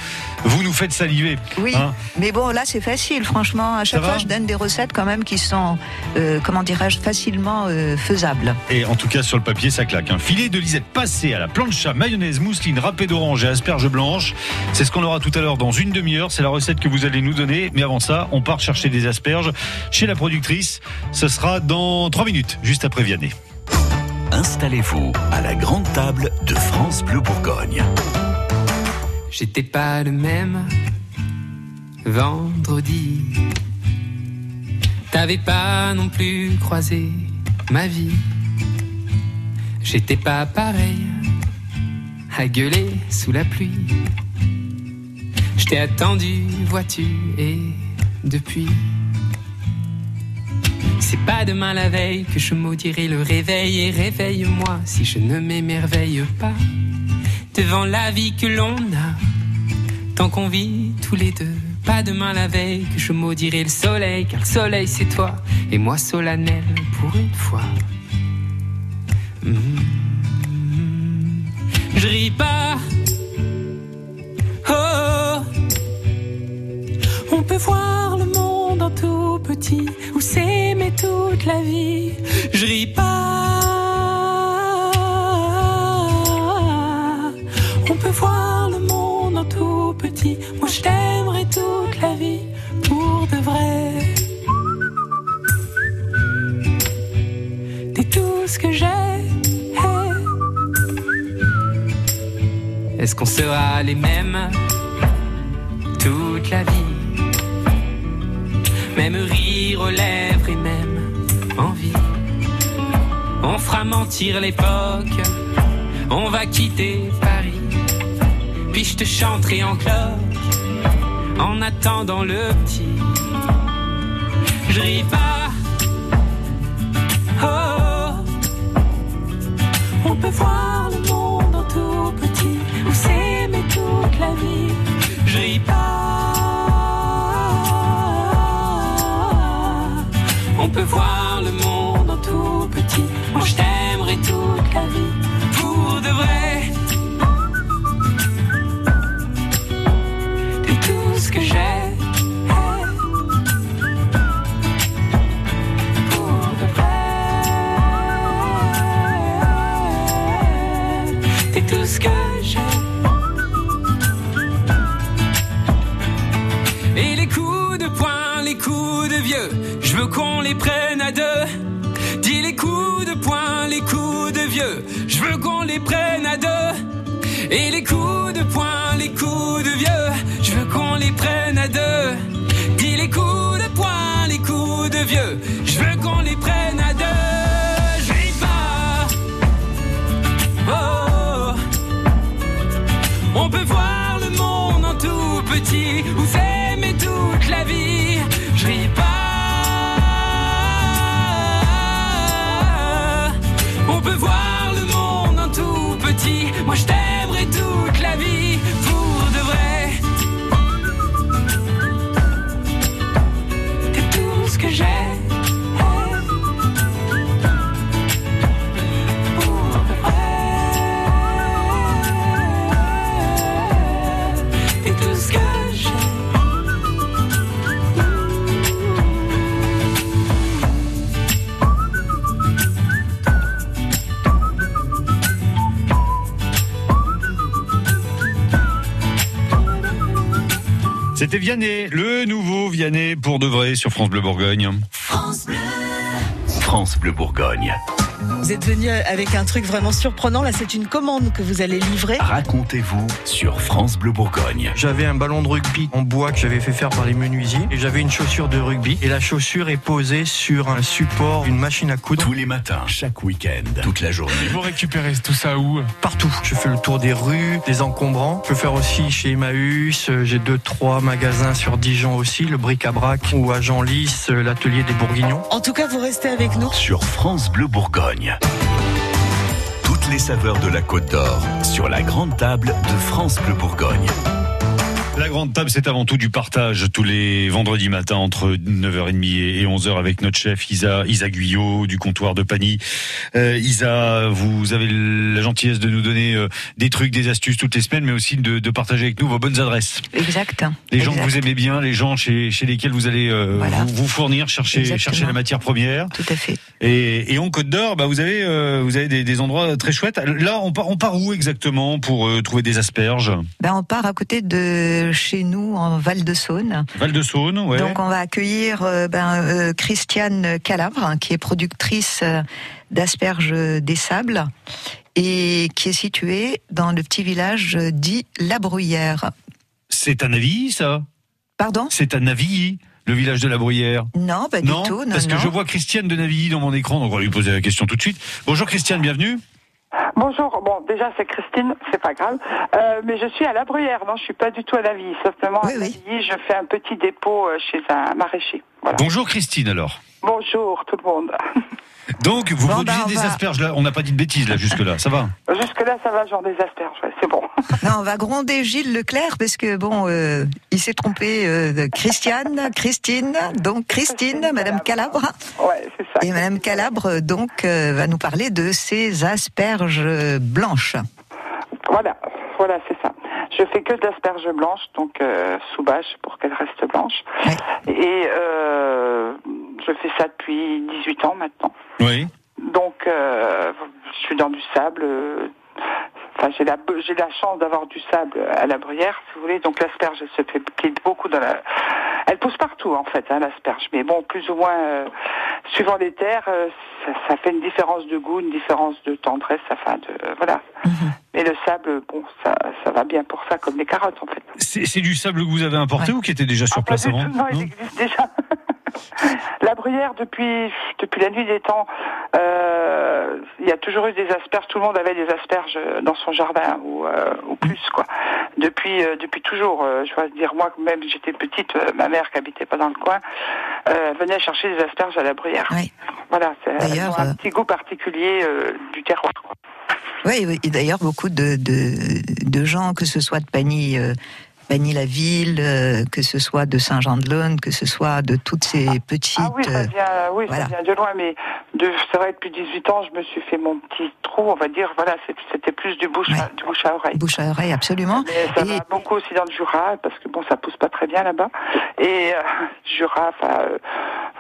vous nous faites saliver. Oui, Hein mais bon là c'est facile franchement à chaque Ça fois je donne des recettes quand même qui sont euh, comment dirais-je facilement euh, faisables. Et en tout cas, sur le papier, ça claque. Un filet de lisette passé à la plancha, mayonnaise, mousseline, râpée d'orange et asperges blanches. C'est ce qu'on aura tout à l'heure dans une demi-heure. C'est la recette que vous allez nous donner. Mais avant ça, on part chercher des asperges chez la productrice. Ce sera dans trois minutes, juste après Vianney. Installez-vous à la grande table de France Bleu Bourgogne. J'étais pas le même vendredi. T'avais pas non plus croisé ma vie. J'étais pas pareil à gueuler sous la pluie. Je t'ai attendu, vois-tu, et depuis. C'est pas demain la veille que je maudirai le réveil et réveille-moi si je ne m'émerveille pas devant la vie que l'on a tant qu'on vit tous les deux. Pas demain la veille que je maudirai le soleil car le soleil c'est toi et moi solennel pour une fois. Mm. Je ris pas. Oh, on peut voir le monde en tout petit ou s'aimer toute la vie. Je ris pas. On peut voir le monde en tout petit. Moi je t'aimerai toute la vie pour de vrai. T'es tout ce que j'ai. Est-ce qu'on sera les mêmes toute la vie? Même rire aux lèvres et même envie. On fera mentir l'époque, on va quitter Paris. Puis je te chanterai en cloque en attendant le petit. Je ris pas. Oh, on peut voir le monde en tout petit ou s'aimer toute la vie. Je ris pas. On peut voir sur France Bleu Bourgogne. France Bleu Bourgogne. Vous êtes venu avec un truc vraiment surprenant. Là, c'est une commande que vous allez livrer. Racontez-vous sur France Bleu Bourgogne. J'avais un ballon de rugby en bois que j'avais fait faire par les menuisiers et j'avais une chaussure de rugby et la chaussure est posée sur un support, une machine à coudre. Tous les matins, chaque week-end, toute la journée. Vous récupérez tout ça où? Partout. Je fais le tour des rues, des encombrants. Je peux faire aussi chez Emmaüs. J'ai deux, trois magasins sur Dijon aussi, le bric-à-brac ou à Genlis, l'atelier des Bourguignons. En tout cas, vous restez avec nous. Sur France Bleu Bourgogne. Toutes les saveurs de la Côte d'Or sur la grande table de France Bleu Bourgogne. La grande table, c'est avant tout du partage tous les vendredis matins entre 9h30 et 11h avec notre chef Isa, Isa Guyot du comptoir de Pagny. Euh, Isa, vous avez la gentillesse de nous donner euh, des trucs, des astuces toutes les semaines, mais aussi de, de partager avec nous vos bonnes adresses. Exact. Les gens que vous aimez bien, les gens chez, chez lesquels vous allez euh, Voilà. vous, vous fournir, chercher, Exactement. chercher la matière première. Tout à fait. Et, et en Côte d'Or, bah, vous avez, euh, vous avez des, des endroits très chouettes. Là, on part, on part où exactement pour trouver des asperges? Ben, on part à côté de chez nous en Val-de-Saône. Val de Saône, ouais. Donc on va accueillir euh, ben, euh, Christiane Calabre, hein, qui est productrice euh, d'asperges des sables et qui est située dans le petit village dit La Bruyère. C'est à Navilly, ça? Pardon? C'est à Navilly, le village de la Bruyère. Non, pas non, du tout. Non, parce que non. je vois Christiane de Navilly dans mon écran, donc on va lui poser la question tout de suite. Bonjour Christiane, bienvenue. Bonjour, bon déjà c'est Christine, c'est pas grave, Euh, mais je suis à la Bruyère, non je suis pas du tout à la vie, simplement à Navilly, je fais un petit dépôt euh, chez un maraîcher. Bonjour Christine alors. Bonjour tout le monde. [LAUGHS] Donc vous Bon, produisez bah, des va- asperges là, on n'a pas dit de bêtises là jusque là, ça va Jusque là ça va, genre des asperges, ouais, c'est bon. [LAUGHS] Non, on va gronder Gilles Leclerc parce que bon, euh, il s'est trompé euh, de Christiane, Christine, donc Christine, Madame Calabre. Ouais, c'est ça. Et Madame Calabre donc euh, va nous parler de ses asperges blanches. Voilà, voilà c'est ça. Je fais que de l'asperge blanche, donc euh, sous bâche pour qu'elle reste blanche. Et euh, je fais ça depuis 18 ans maintenant. Oui. Donc, euh, je suis dans du sable. euh, Enfin, j'ai la, j'ai la chance d'avoir du sable à la bruyère, si vous voulez. Donc, l'asperge, elle se fait pied beaucoup dans la. Elle pousse partout, en fait, hein, l'asperge. Mais bon, plus ou moins, euh, suivant les terres, euh, ça, ça fait une différence de goût, une différence de tendresse, enfin, de. voilà. Mais le sable, bon, ça, ça va bien pour ça, comme les carottes, en fait. C'est du sable que vous avez importé ou qui était déjà sur place avant Non, il existe déjà. [LAUGHS] la bruyère, depuis, depuis la nuit des temps, euh, il y a toujours eu des asperges. Tout le monde avait des asperges dans son jardin ou, euh, ou plus, quoi. Depuis, euh, depuis toujours. euh, je dois dire, moi, même j'étais petite, euh, ma mère qui habitait pas dans le coin, euh, venait chercher des asperges à la bruyère. Voilà, c'est un euh, petit goût particulier euh, du terroir. quoi. Oui, oui, et d'ailleurs beaucoup de, de, de gens, que ce soit de Pagny, euh, Pagny-la-Ville, euh, que ce soit de Saint-Jean-de-Laune, que ce soit de toutes ces petites. Ah oui, ça euh, vient, oui, voilà. ça vient de loin, mais de, c'est vrai, depuis 18 ans, je me suis fait mon petit trou, on va dire, voilà, c'était plus du bouche, à, du bouche à oreille. Bouche à oreille, absolument. Mais ça va beaucoup aussi dans le Jura, parce que bon, ça pousse pas très bien là-bas. Et euh, [LAUGHS] Jura, enfin, euh,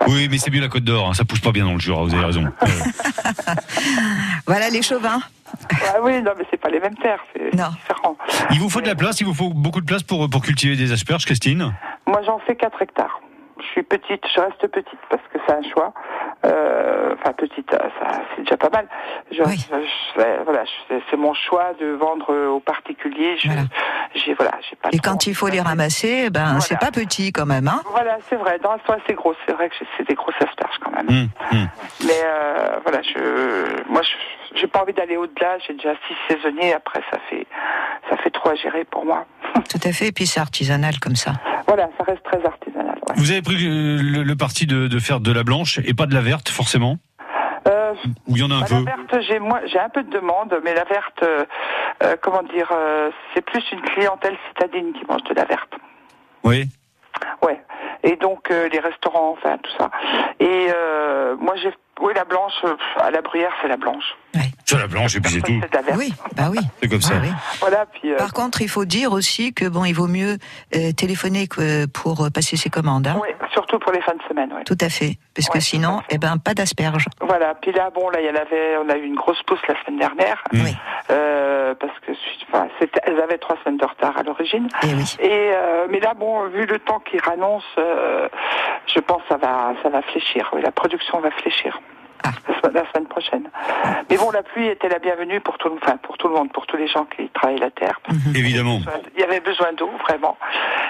Oui, mais c'est mieux la Côte d'Or, hein, ça pousse pas bien dans le Jura, vous avez raison. [LAUGHS] Voilà les chauvins. Ah oui, non, mais c'est pas les mêmes terres, c'est différent. il vous faut de la place, il vous faut beaucoup de place pour, pour cultiver des asperges, Christine Moi, j'en fais 4 hectares. Je suis petite, je reste petite parce que c'est un choix. Euh, Enfin, petite, ça, c'est déjà pas mal. Je, je- je- voilà, c'est mon choix de vendre aux particuliers. Je, j'ai voilà, j'ai pas. Et quand il faut les ramasser, ben c'est pas petit quand même, hein. Voilà, c'est vrai. Dans elles c'est gros. C'est vrai que c'est des grosses asperges quand même. Hum, Mais euh, voilà, je, moi, je, j'ai pas envie d'aller au-delà. J'ai déjà six saisonniers. Après, ça fait, ça fait trop à gérer pour moi. [LAUGHS] Tout à fait. Et puis c'est artisanal comme ça. Voilà, ça reste très artisanal. ouais. Vous avez pris euh, le, le parti de, de faire de la blanche et pas de la verte, forcément Euh, Ou il y en a un bah, peu La verte, j'ai moi, j'ai un peu de demande, mais la verte, euh, euh, comment dire, euh, c'est plus une clientèle citadine qui mange de la verte. Oui. Ouais. Et donc euh, les restaurants, enfin tout ça. Et euh, moi j'ai, oui la blanche, à la bruyère c'est la blanche. C'est la blanche et puis c'est tout. Bah oui. C'est comme ah ça. Euh, Par contre, il faut dire aussi que bon, il vaut mieux euh, téléphoner que euh, pour passer ses commandes. Hein. Oui, surtout pour les fins de semaine. Tout à fait, parce que sinon, eh ben, pas d'asperges. Voilà. Puis là, bon, là, il y avait, on a eu une grosse pousse la semaine dernière. Mmh. Oui. Parce que enfin, elles avaient trois semaines de retard à l'origine. Et oui. Et mais là, bon, vu le temps qu'ils annoncent, je pense que ça va, ça va fléchir. Oui, la production va fléchir. Ah. La semaine prochaine. Mais bon, la pluie était la bienvenue pour tout, le, monde, pour tous les gens qui travaillent la terre. Mhm. Mhm. Évidemment. Il y avait besoin d'eau, vraiment.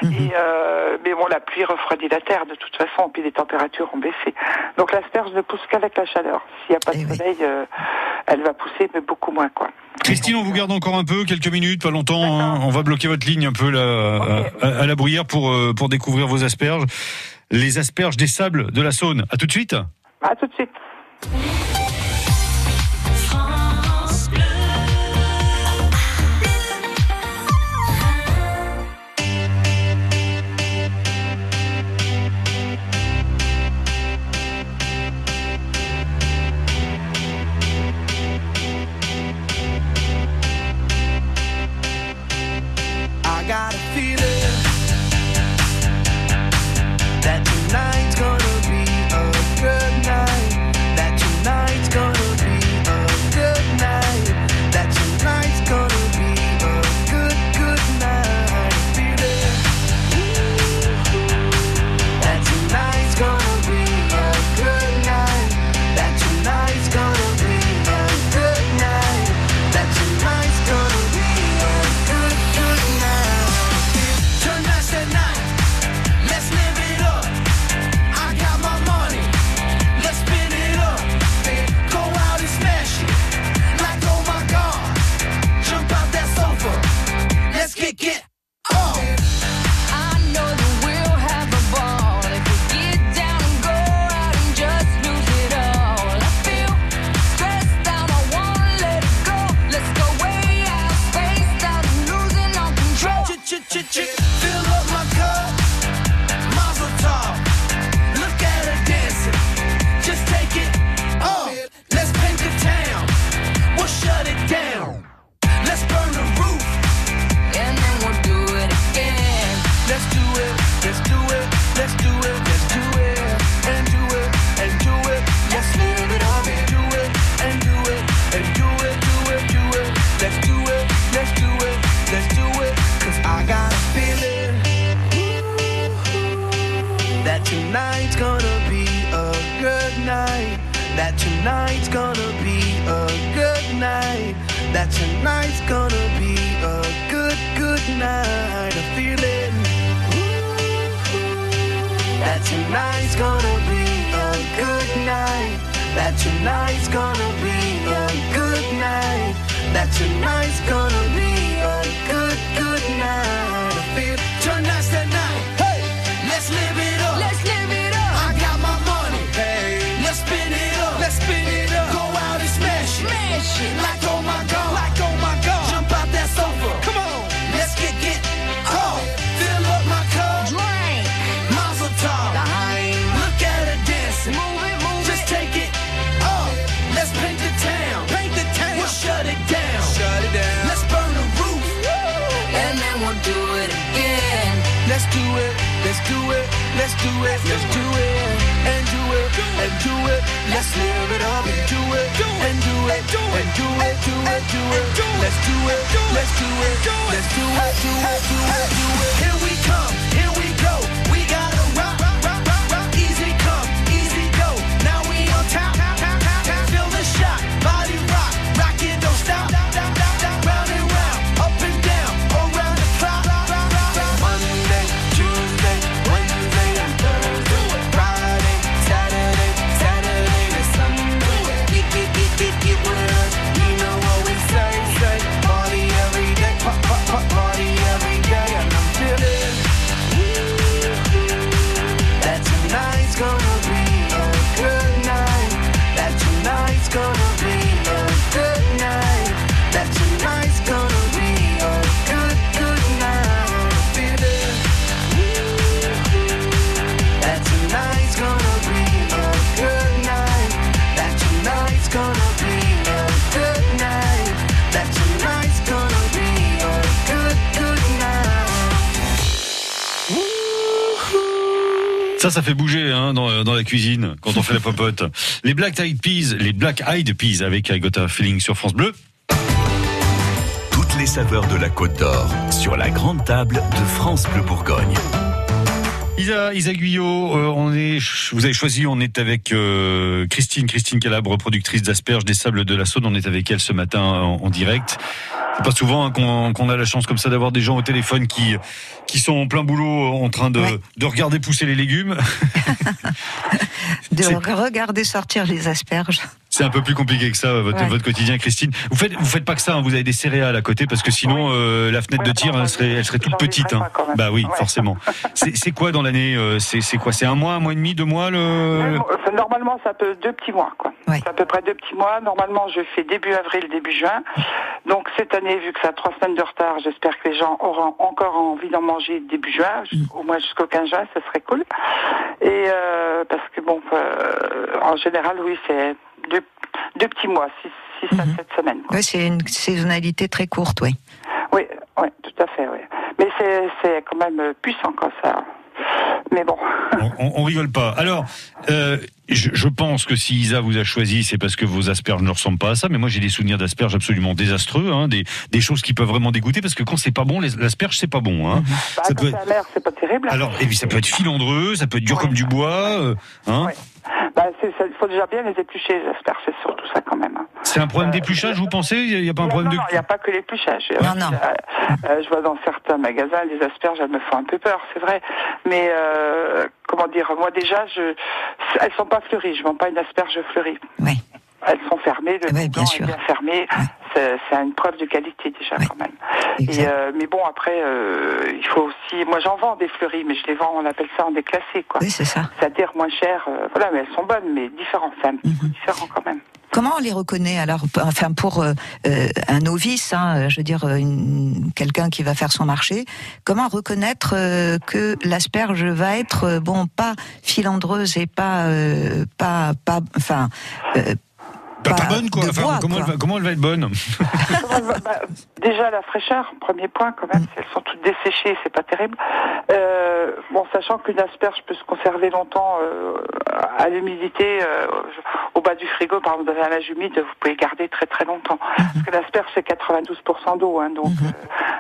Mhm. Euh, mais bon, la pluie refroidit la terre de toute façon, puis les températures ont baissé. Donc l'asperge ne pousse qu'avec la chaleur. S'il n'y a pas eh de soleil, euh, elle va pousser, mais beaucoup moins. Christine, on vous garde encore un peu, quelques minutes, pas longtemps. Hein. On va bloquer votre ligne un peu à, la bruyère pour, euh, pour découvrir vos asperges. Les asperges des sables de la Saône. À tout de suite. À tout de suite. Yeah. Cuisine quand on fait la popote. Les Black Eyed Peas, les Black Eyed Peas avec I Got a Feeling sur France Bleu. Toutes les saveurs de la Côte d'Or sur la grande table de France Bleu Bourgogne. Isa, Isa Guyot, euh, on est, vous avez choisi, on est avec euh, Christine, Christine Calabre, productrice d'asperges des Sables de la Saône. On est avec elle ce matin en, en direct. C'est pas souvent hein, qu'on a la chance comme ça d'avoir des gens au téléphone qui qui sont en plein boulot en train de, de regarder pousser les légumes. [LAUGHS] De regarder sortir les asperges. C'est un peu plus compliqué que ça votre, Ouais. votre quotidien, Christine. Vous faites vous faites pas que ça. hein, vous avez des céréales à côté parce que sinon euh, la fenêtre de tir elle serait elle serait toute petite. hein. Bah oui, forcément. [LAUGHS] C'est c'est quoi dans l'année euh, C'est c'est quoi? C'est un mois, un mois et demi, deux mois le. Enfin, Normalement, ça peut deux petits mois, quoi. C'est à peu près deux petits mois. Normalement, je fais début avril, début juin. Donc cette année, vu que ça a trois semaines de retard, j'espère que les gens auront encore envie d'en manger début juin, Mm. au moins jusqu'au 15 juin, ça serait cool. Et euh, parce que bon, euh, en général, oui, c'est deux, deux petits mois, six, six à sept semaines. Oui, c'est une saisonnalité très courte, oui. Oui, oui, tout à fait, oui. Mais c'est c'est quand même puissant, quoi, ça. Mais bon. On, on rigole pas. Alors, euh, je, je pense que si Isa vous a choisi, c'est parce que vos asperges ne ressemblent pas à ça. Mais moi, j'ai des souvenirs d'asperges absolument désastreux, hein, des, des choses qui peuvent vraiment dégoûter, parce que quand c'est pas bon, l'asperge c'est pas bon. Hein. Bah, Ça quand peut c'est être- c'est pas terrible. alors, et puis ça peut être filandreux, ça peut être dur comme du bois. euh, hein. Bah, il faut déjà bien les éplucher, les asperges, c'est surtout ça quand même. hein. C'est un problème d'épluchage, vous pensez? Il n'y a, pas un problème non, de. non, il n'y a pas que l'épluchage. Non, non. Euh, euh, je vois dans certains magasins, les asperges, elles me font un peu peur, c'est vrai. Mais euh, comment dire, moi déjà, je, elles sont pas fleuries. Je vends pas une asperge fleurie. Oui. Elles sont fermées, le Ouais, bouton bien est sûr. bien fermé. C'est une preuve de qualité déjà quand même. Et, euh, mais bon, après, euh, il faut aussi. Moi, j'en vends des fleuries, mais je les vends. On appelle ça en déclassé, quoi. Oui, c'est ça. C'est-à-dire moins cher. euh, voilà, mais elles sont bonnes, mais différentes. C'est un différent quand même. Comment on les reconnaît alors Enfin, pour euh, un novice, hein, je veux dire, quelqu'un qui va faire son marché, comment reconnaître euh, que l'asperge va être bon, pas filandreuse et pas, euh, pas, pas, enfin, Pas, pas bonne, quoi. de Enfin, bois, comment, quoi. Elle va, comment elle va être bonne bah, [LAUGHS] déjà la fraîcheur, premier point quand même, si elles sont toutes desséchées, c'est pas terrible. Euh, bon, sachant qu'une asperge peut se conserver longtemps euh, à l'humidité, euh, au bas du frigo, par exemple, dans un âge humide, vous pouvez garder très très longtemps. Parce que l'asperge c'est 92% d'eau, hein, donc euh,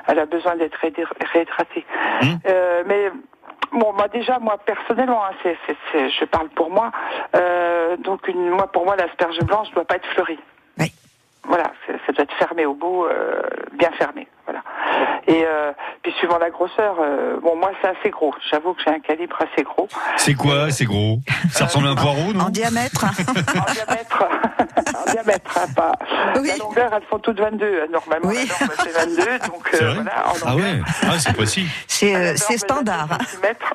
elle a besoin d'être réhydr- réhydratée. Euh, mais Bon, bah déjà, moi personnellement, hein, c'est, je parle pour moi. Euh, donc, une, moi, pour moi, l'asperge blanche doit pas être fleurie. Voilà, c'est- ça doit être fermé au bout, euh, bien fermé. Voilà. Et euh, puis suivant la grosseur, euh, bon, moi c'est assez gros. J'avoue que j'ai un calibre assez gros. C'est quoi C'est gros? Ça ressemble à un poireau, non? En diamètre [LAUGHS] En diamètre, en diamètre, hein, pas. La longueur, elles font toutes 22. hein, Normalement, la norme c'est 22, donc euh, voilà. En Ah ouais, ah, c'est précis. C'est euh, standard.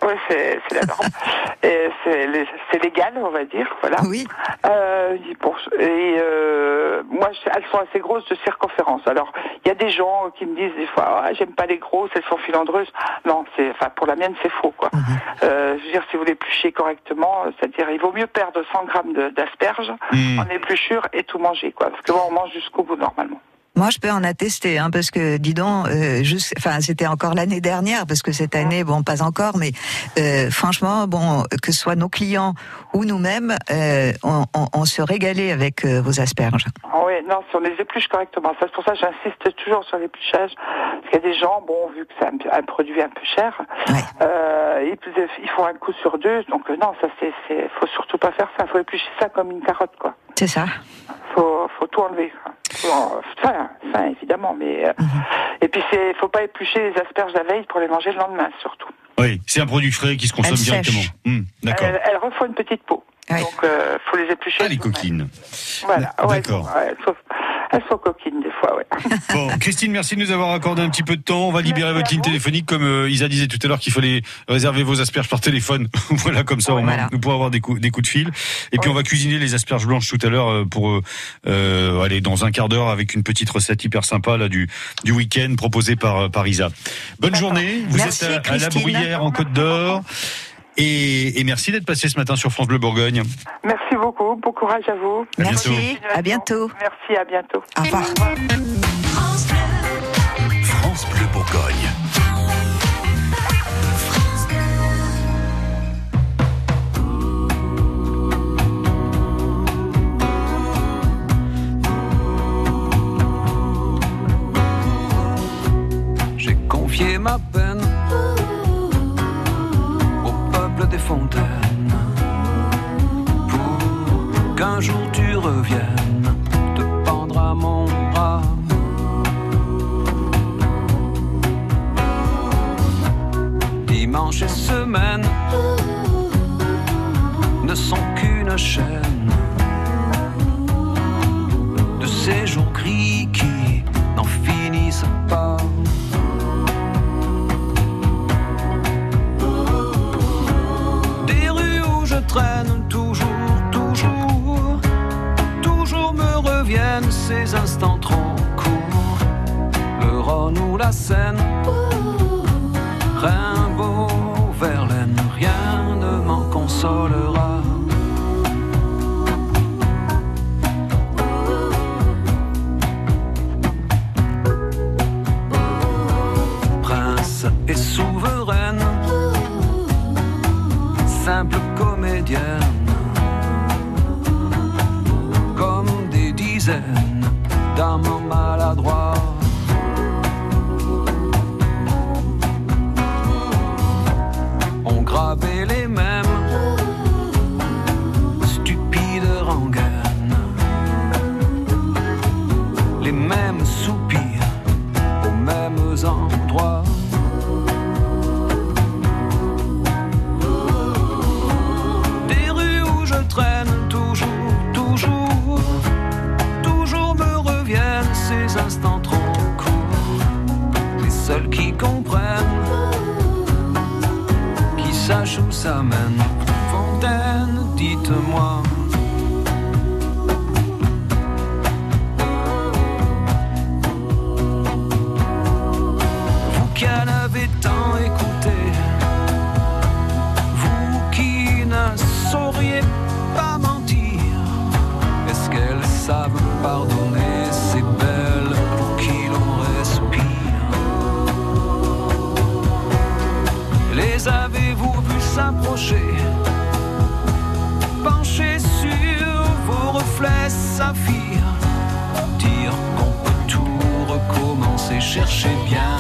ouais, c'est c'est la norme. Et c'est légal, on va dire, voilà. Oui. Euh, et euh, moi, elles sont assez grosses de circonférence. Alors, il y a des gens qui me disent des fois, ah, j'aime pas les grosses, elles sont filandreuses. Non, c'est, enfin, pour la mienne, c'est faux, quoi. Euh, je veux dire, si vous l'épluchez correctement, c'est-à-dire, il vaut mieux perdre 100 grammes d'asperges Mm. en épluchure et tout manger, quoi. Parce que bon, on mange jusqu'au bout normalement. Moi, je peux en attester, hein, parce que, dis donc, euh, juste, enfin, c'était encore l'année dernière, parce que cette année, bon, pas encore, mais euh, franchement, bon, que ce soit nos clients ou nous-mêmes, euh, on, on- on se régalait avec euh, vos asperges. Ah oui, non, si on les épluche correctement. C'est pour ça que j'insiste toujours sur l'épluchage. Parce qu'il y a des gens, bon, vu que c'est un, un produit un peu cher, euh, ils, ils font un coup sur deux. Donc non, ça c'est, c'est, faut surtout pas faire ça. Faut éplucher ça comme une carotte, quoi. C'est ça. Faut, faut tout enlever. ça, ça, évidemment, mais euh, et puis c'est, faut pas éplucher les asperges la veille pour les manger le lendemain, surtout. Oui, c'est un produit frais qui se consomme Elle sèche. directement. Hum, D'accord. Elles, elles refont une petite peau. Donc euh, faut les éplucher. Ah, les coquines. Voilà. Ouais, D'accord. ouais, sont, elles sont coquines des fois, ouais. [LAUGHS] Bon, Christine, merci de nous avoir accordé un petit peu de temps. On va libérer votre ligne téléphonique, comme euh, Isa disait tout à l'heure qu'il fallait réserver vos asperges par téléphone. [LAUGHS] voilà, comme ça, au moins, nous pourrons avoir des coups, des coups de fil. Et puis, on va cuisiner les asperges blanches tout à l'heure euh, pour euh, euh, aller dans un quart d'heure avec une petite recette hyper sympa là du du week-end proposée par euh, par Isa. Bonne journée. Vous Merci, êtes à, à la. Bruyère en Côte d'Or. Et, merci d'être passé ce matin sur France Bleu Bourgogne. Merci beaucoup. Bon courage à vous. Merci. À bientôt. Merci. À bientôt. Au revoir. France Bleu, France Bleu Bourgogne. J'ai confié ma peine fontaines pour qu'un jour tu reviennes te pendre à mon bras. Dimanche et semaine ne sont qu'une chaîne de ces jours gris qui n'en finissent pas. Traîne toujours, toujours, toujours me reviennent ces instants trop courts. Le Rhône ou la Seine, Rimbaud, Verlaine, rien ne m'en consolera. Prince et souveraine, simple comme des dizaines d'amants maladroits. Qui sache où ça mène. Fontaine, dites-moi. Cherchez bien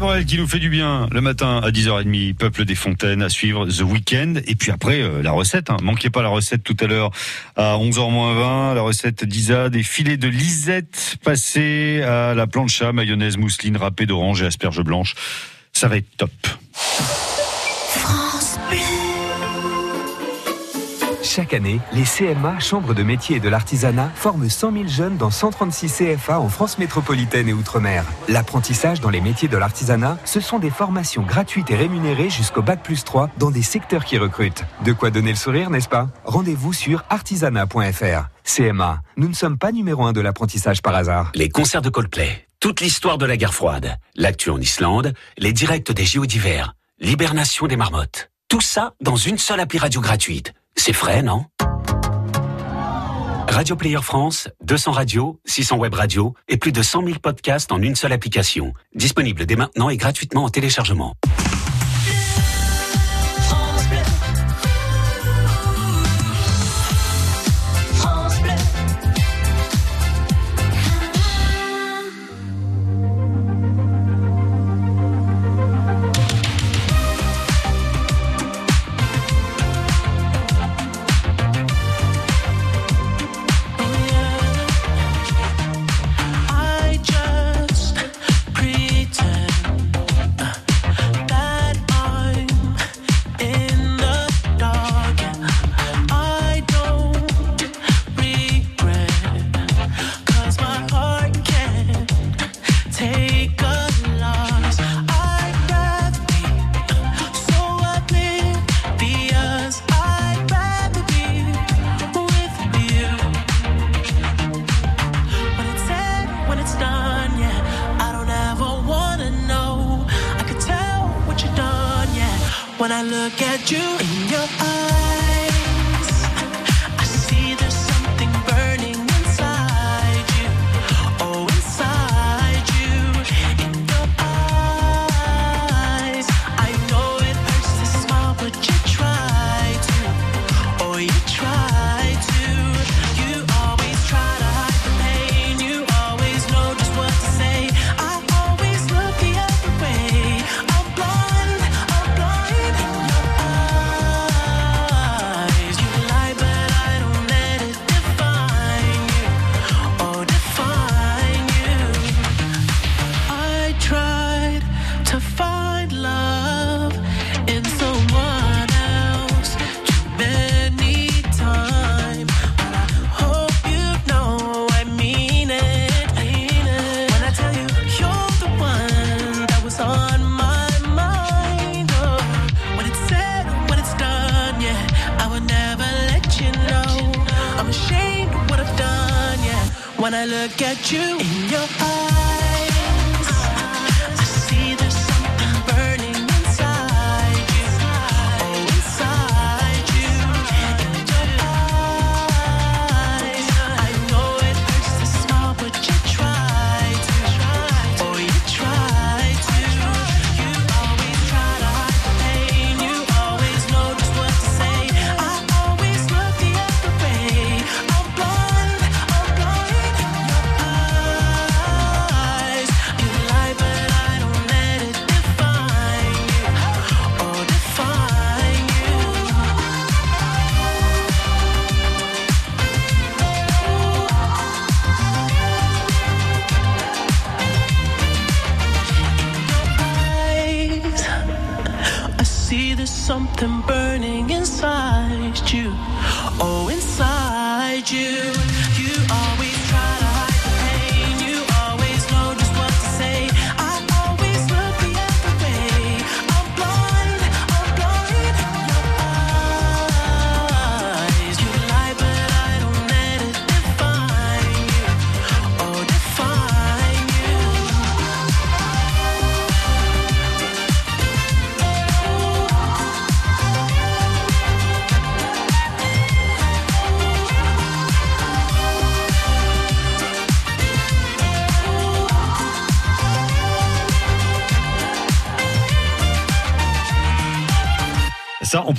Cabrel qui nous fait du bien le matin à 10h30, Peuple des Fontaines à suivre The Weekend. Et puis après, euh, la recette. Hein. Manquez pas la recette tout à l'heure à 11h20. La recette d'Isa, des filets de lisette passés à la plancha, mayonnaise, mousseline, râpée d'orange et asperges blanches. Ça va être top. Chaque année, les CMA, Chambres de métiers et de l'artisanat, forment 100 000 jeunes dans 136 CFA en France métropolitaine et Outre-mer. L'apprentissage dans les métiers de l'artisanat, ce sont des formations gratuites et rémunérées jusqu'au Bac plus 3 dans des secteurs qui recrutent. De quoi donner le sourire, n'est-ce pas? Rendez-vous sur artisanat.fr. CMA, nous ne sommes pas numéro un de l'apprentissage par hasard. Les concerts de Coldplay, toute l'histoire de la guerre froide, l'actu en Islande, les directs des JO d'hiver, l'hibernation des marmottes. Tout ça dans une seule appli radio gratuite. C'est frais, non Radio Player France, 200 radios, 600 web radios et plus de 100 000 podcasts en une seule application. Disponible dès maintenant et gratuitement en téléchargement.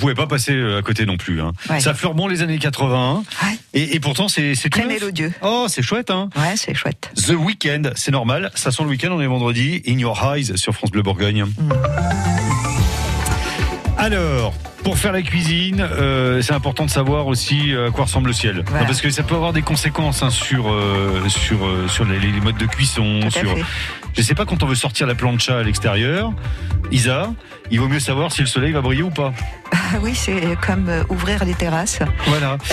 Pouvait pas passer euh, à côté non plus. Hein. Ouais. Ça fleure bon les années 80. Et, et pourtant, c'est Très mélodieux. Oh, c'est chouette, hein Ouais, c'est chouette. The Weekend, c'est normal. Ça sent le week-end, on est vendredi. In Your Eyes sur France Bleu Bourgogne. Alors, pour faire la cuisine, euh, c'est important de savoir aussi euh, à quoi ressemble le ciel. Voilà. Non, parce que ça peut avoir des conséquences hein, sur, euh, sur, euh, sur les, les modes de cuisson. Sur... fait. Je sais pas quand on veut sortir la plancha à l'extérieur. Isa, il vaut mieux savoir si le soleil va briller ou pas. Ah oui, c'est comme euh, ouvrir les terrasses. Voilà. [LAUGHS]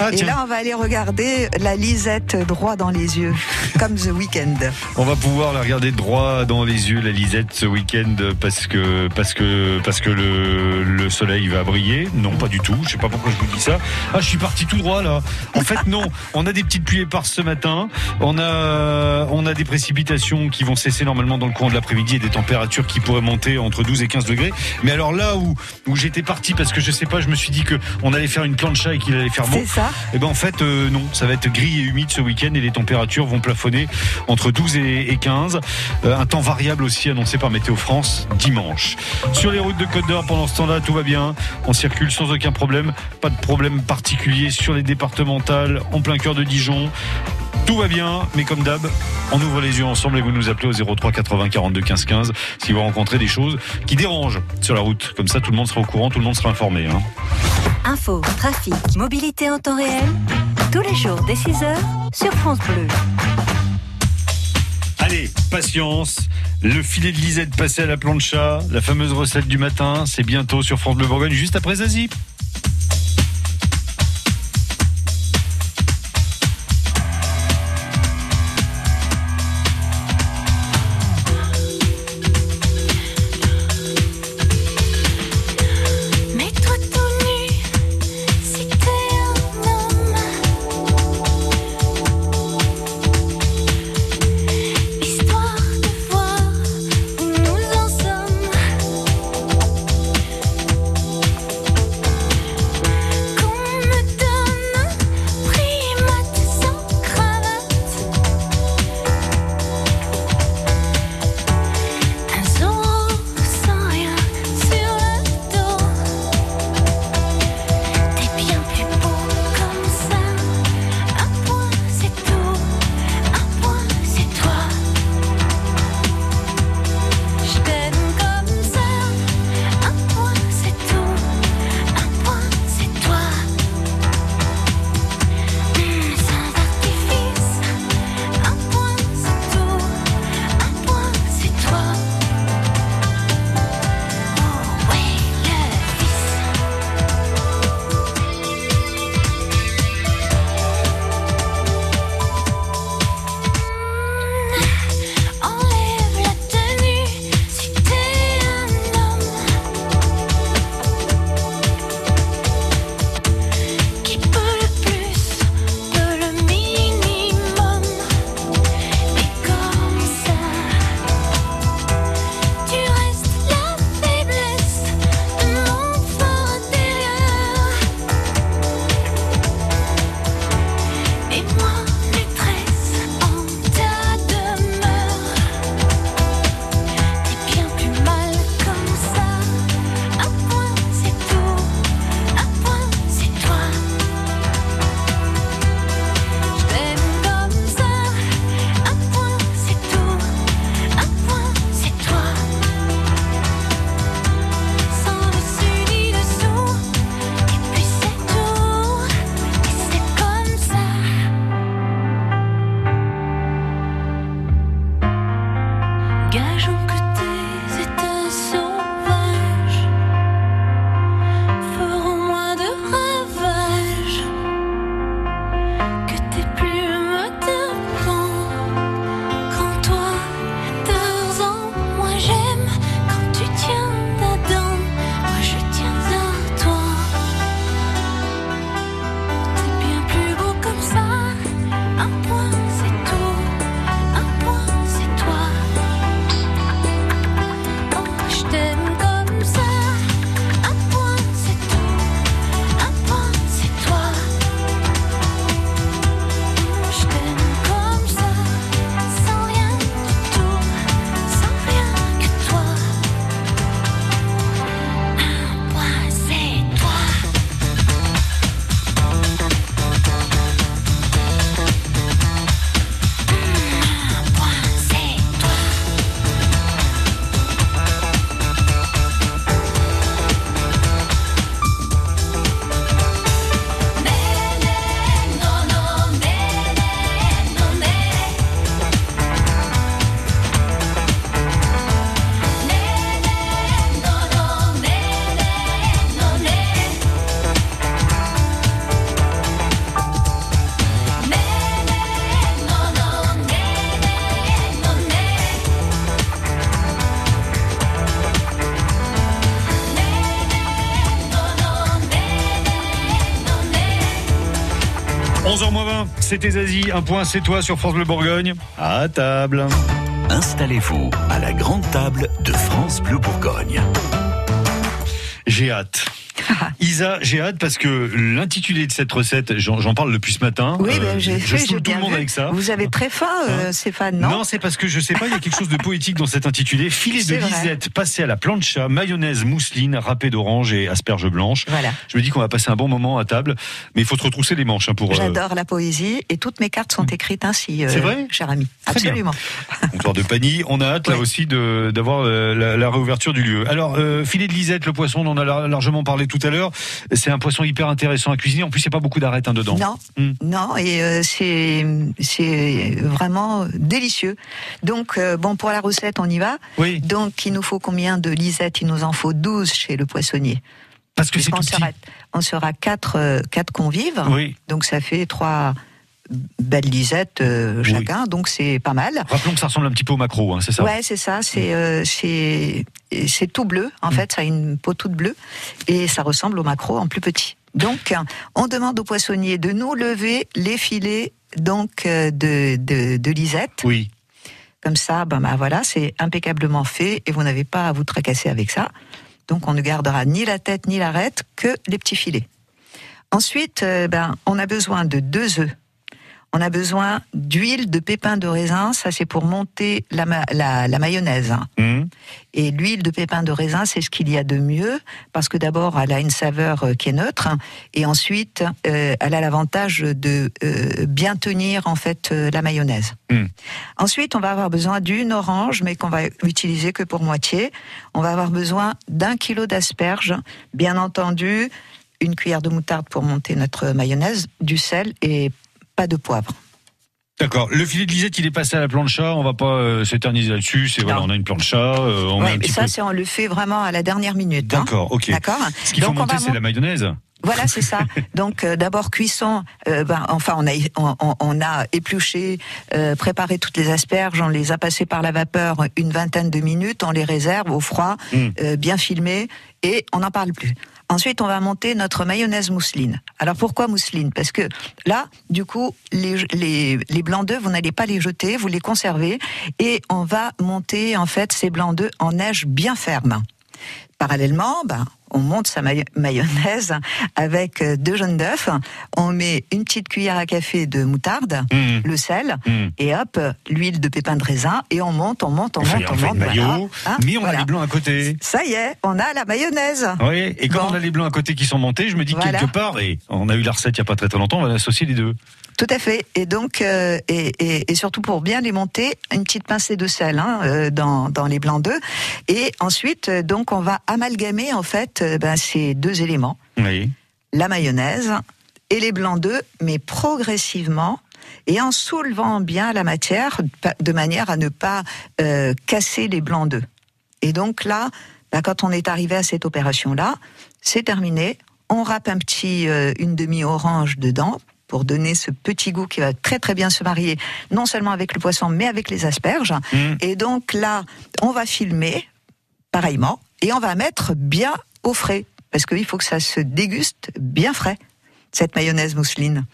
Ah, Et là, on va aller regarder la Lisette droit dans les yeux, [LAUGHS] comme The Weeknd. On va pouvoir la regarder droit dans les yeux, la Lisette, ce week-end, parce que, parce que, parce que le, le soleil va briller. Non, pas du tout. Je sais pas pourquoi je vous dis ça. Ah, je suis parti tout droit, là. En fait, non. On a des petites pluies éparses ce matin. On a, on a des précipitations qui vont cesser normalement dans le courant de l'après-midi et des températures qui pourraient monter entre 12 et 15 degrés. Mais alors là où, où j'étais parti, parce que je sais pas, je me suis dit que on allait faire une plancha et qu'il allait faire beau. C'est ça. Et ben en fait euh, non, ça va être gris et humide ce week-end et les températures vont plafonner entre 12 et et 15. Euh, un temps variable aussi annoncé par Météo France dimanche. Sur les routes de Côte d'Or pendant ce temps-là, tout va bien. On circule sans aucun problème. Pas de problème particulier sur les départementales en plein cœur de Dijon. Tout va bien, mais comme d'hab, on ouvre les yeux ensemble et vous nous appelez au 03 80 42 15 15 si vous rencontrez des choses qui dérangent sur la route. Comme ça, tout le monde sera au courant, tout le monde sera informé. hein. Info, trafic, mobilité en temps réel. Tous les jours dès 6h sur France Bleu. Allez, patience. Le filet de Lisette passé à la plancha, la fameuse recette du matin, c'est bientôt sur France Bleu Bourgogne, juste après Zazie. C'était Zazie, un point c'est toi sur France Bleu Bourgogne. À table. Installez-vous à la grande table de France Bleu Bourgogne. J'ai hâte. [LAUGHS] Isa, j'ai hâte parce que l'intitulé de cette recette, j'en parle depuis ce matin. Oui, Euh, ben, j'ai je j'ai tout le monde vu. avec ça. Vous avez très faim, euh, Stéphane, non, c'est parce que je sais pas, il y a quelque chose de poétique dans cet intitulé. [LAUGHS] Filet de lisette passé à la plancha, mayonnaise mousseline, râpé d'orange et asperges blanches. Voilà. Je me dis qu'on va passer un bon moment à table, mais il faut se retrousser les manches hein, pour. euh, J'adore la poésie et toutes mes cartes sont écrites ainsi, euh, C'est vrai cher ami. Très bien. Absolument. comptoir de Pagny. On a hâte là aussi d'avoir euh, la, la réouverture du lieu. Alors euh, filet de lisette, le poisson, on en a lar- largement parlé tout à l'heure. C'est un poisson hyper intéressant à cuisiner. En plus, il n'y a pas beaucoup d'arêtes hein, dedans. Non, non, et euh, c'est vraiment délicieux. Donc euh, bon pour la recette, on y va. Oui. Donc il nous faut combien de lisettes? Il nous en faut 12 chez le poissonnier. Parce que c'est sera, on sera quatre quatre convives. Oui. Donc ça fait trois belles lisettes euh, chacun, donc c'est pas mal. Rappelons que ça ressemble un petit peu au macro, hein, c'est ça Ouais, c'est ça. C'est euh, c'est tout bleu. En fait, ça a une peau toute bleue et ça ressemble au maquereau en plus petit. Donc, on demande au poissonnier de nous lever les filets donc euh, de de, de lisette. Oui. Comme ça, ben, ben voilà, c'est impeccablement fait et vous n'avez pas à vous tracasser avec ça. Donc, on ne gardera ni la tête ni l'arête que les petits filets. Ensuite, ben, on a besoin de deux œufs. On a besoin d'huile de pépins de raisin, ça c'est pour monter la, ma- la, la mayonnaise. Hum. Et l'huile de pépins de raisin, c'est ce qu'il y a de mieux, parce que d'abord, elle a une saveur euh, qui est neutre, et ensuite, euh, elle a l'avantage de euh, bien tenir en fait euh, la mayonnaise. Hum. Ensuite, on va avoir besoin d'une orange, mais qu'on va utiliser que pour moitié. On va avoir besoin d'un kilo d'asperges, bien entendu, une cuillère de moutarde pour monter notre mayonnaise, du sel et pas de poivre. D'accord. Le filet de lisette, il est passé à la plancha. On va pas euh, s'éterniser là-dessus. C'est voilà, on a une plancha. euh, on Ouais, ça, peu. on le fait vraiment à la dernière minute. hein. D'accord. Ok. D'accord. Ce qu'il faut monter, c'est mon- la mayonnaise. Voilà, c'est ça. [LAUGHS] Donc euh, d'abord cuisson. euh, ben, enfin, on a on, on- on a épluché, euh, préparé toutes les asperges, on les a passées par la vapeur une vingtaine de minutes, on les réserve au froid, Mm. euh, bien filmé, et on n'en parle plus. Ensuite, on va monter notre mayonnaise mousseline. Alors pourquoi mousseline? Parce que là, du coup, les, blancs d'œufs, vous n'allez pas les jeter, vous les conservez, et on va monter en fait ces blancs d'œufs en neige bien ferme. Parallèlement, ben, on monte sa mayo- mayonnaise avec euh, deux jaunes d'œufs. On met une petite cuillère à café de moutarde, Mmh. le sel, Mmh. et hop, l'huile de pépins de raisin. Et on monte, on monte, on Ça monte, on on fait monte. maillot, voilà. Hein, mais on voilà. a les blancs à côté. Ça y est, on a la mayonnaise. Oui, et comme on a les blancs à côté qui sont montés, je me dis Voilà. quelque part, et on a eu la recette il n'y a pas très très longtemps, on va associer les deux. Tout à fait. Et donc, euh, et, et- et surtout pour bien les monter, une petite pincée de sel hein, euh, dans, dans les blancs d'œufs. Et ensuite, donc, on va amalgamer en fait euh, ben, ces deux éléments, Oui. la mayonnaise et les blancs d'œufs, mais progressivement et en soulevant bien la matière de manière à ne pas euh, casser les blancs d'œufs. Et donc là, ben, quand on est arrivé à cette opération-là, c'est terminé. On râpe un petit, euh, une demi-orange dedans pour donner ce petit goût qui va très très bien se marier, non seulement avec le poisson, mais avec les asperges. Et donc là, on va filmer, pareillement, et on va mettre bien au frais, parce qu'il faut que ça se déguste bien frais, cette mayonnaise mousseline.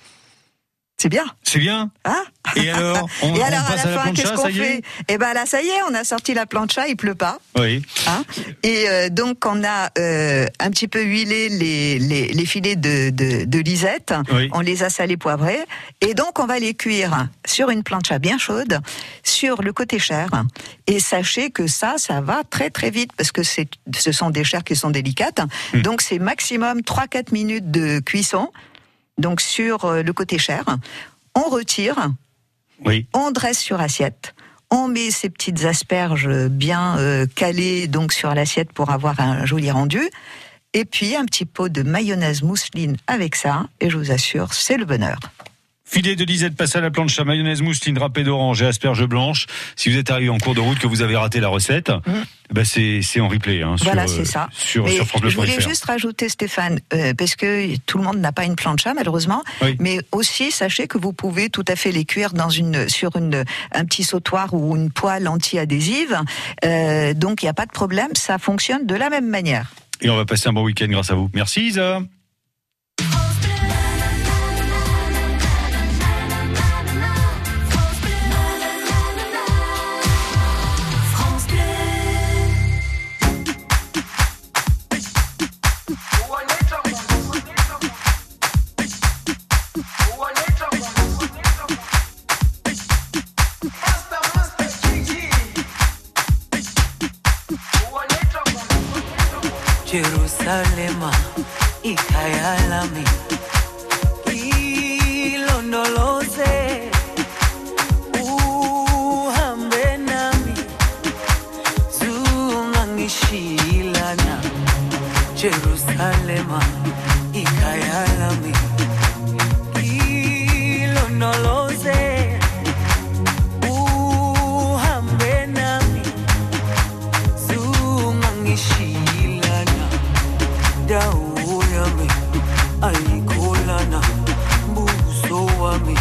C'est bien. C'est bien. Hein Et alors, [LAUGHS] on, Et on alors, à la à la fin, qu'est-ce qu'on fait? Eh ben là, ça y est, on a sorti la plancha, il pleut pas. Oui. Hein et euh, donc on a euh, un petit peu huilé les, les, les filets de, de, de lisette, Oui. on les a salés poivrés, et donc on va les cuire sur une plancha bien chaude, sur le côté chair. Et sachez que ça, ça va très très vite, parce que c'est, ce sont des chairs qui sont délicates, Hmm. donc c'est maximum 3-4 minutes de cuisson, donc sur euh, le côté chair. On retire, Oui. on dresse sur assiette. On met ces petites asperges bien euh, calées donc sur l'assiette pour avoir un joli rendu. Et puis un petit pot de mayonnaise mousseline avec ça. Et je vous assure, c'est le bonheur. Filet de lisette passé à la plancha, mayonnaise mousseline râpée d'orange et asperges blanches. Si vous êtes arrivé en cours de route que vous avez raté la recette, bah c'est en replay. Hein, Mmh. voilà, sur, c'est euh, ça. Sur, Mais sur je voulais juste rajouter, Stéphane, euh, parce que tout le monde n'a pas une plancha, malheureusement. Oui. Mais aussi, sachez que vous pouvez tout à fait les cuire dans une, sur une, un petit sautoir ou une poêle anti-adhésive. Euh, donc, il n'y a pas de problème. Ça fonctionne de la même manière. Et on va passer un bon week-end grâce à vous. Merci Isa. Ayikholana buso wami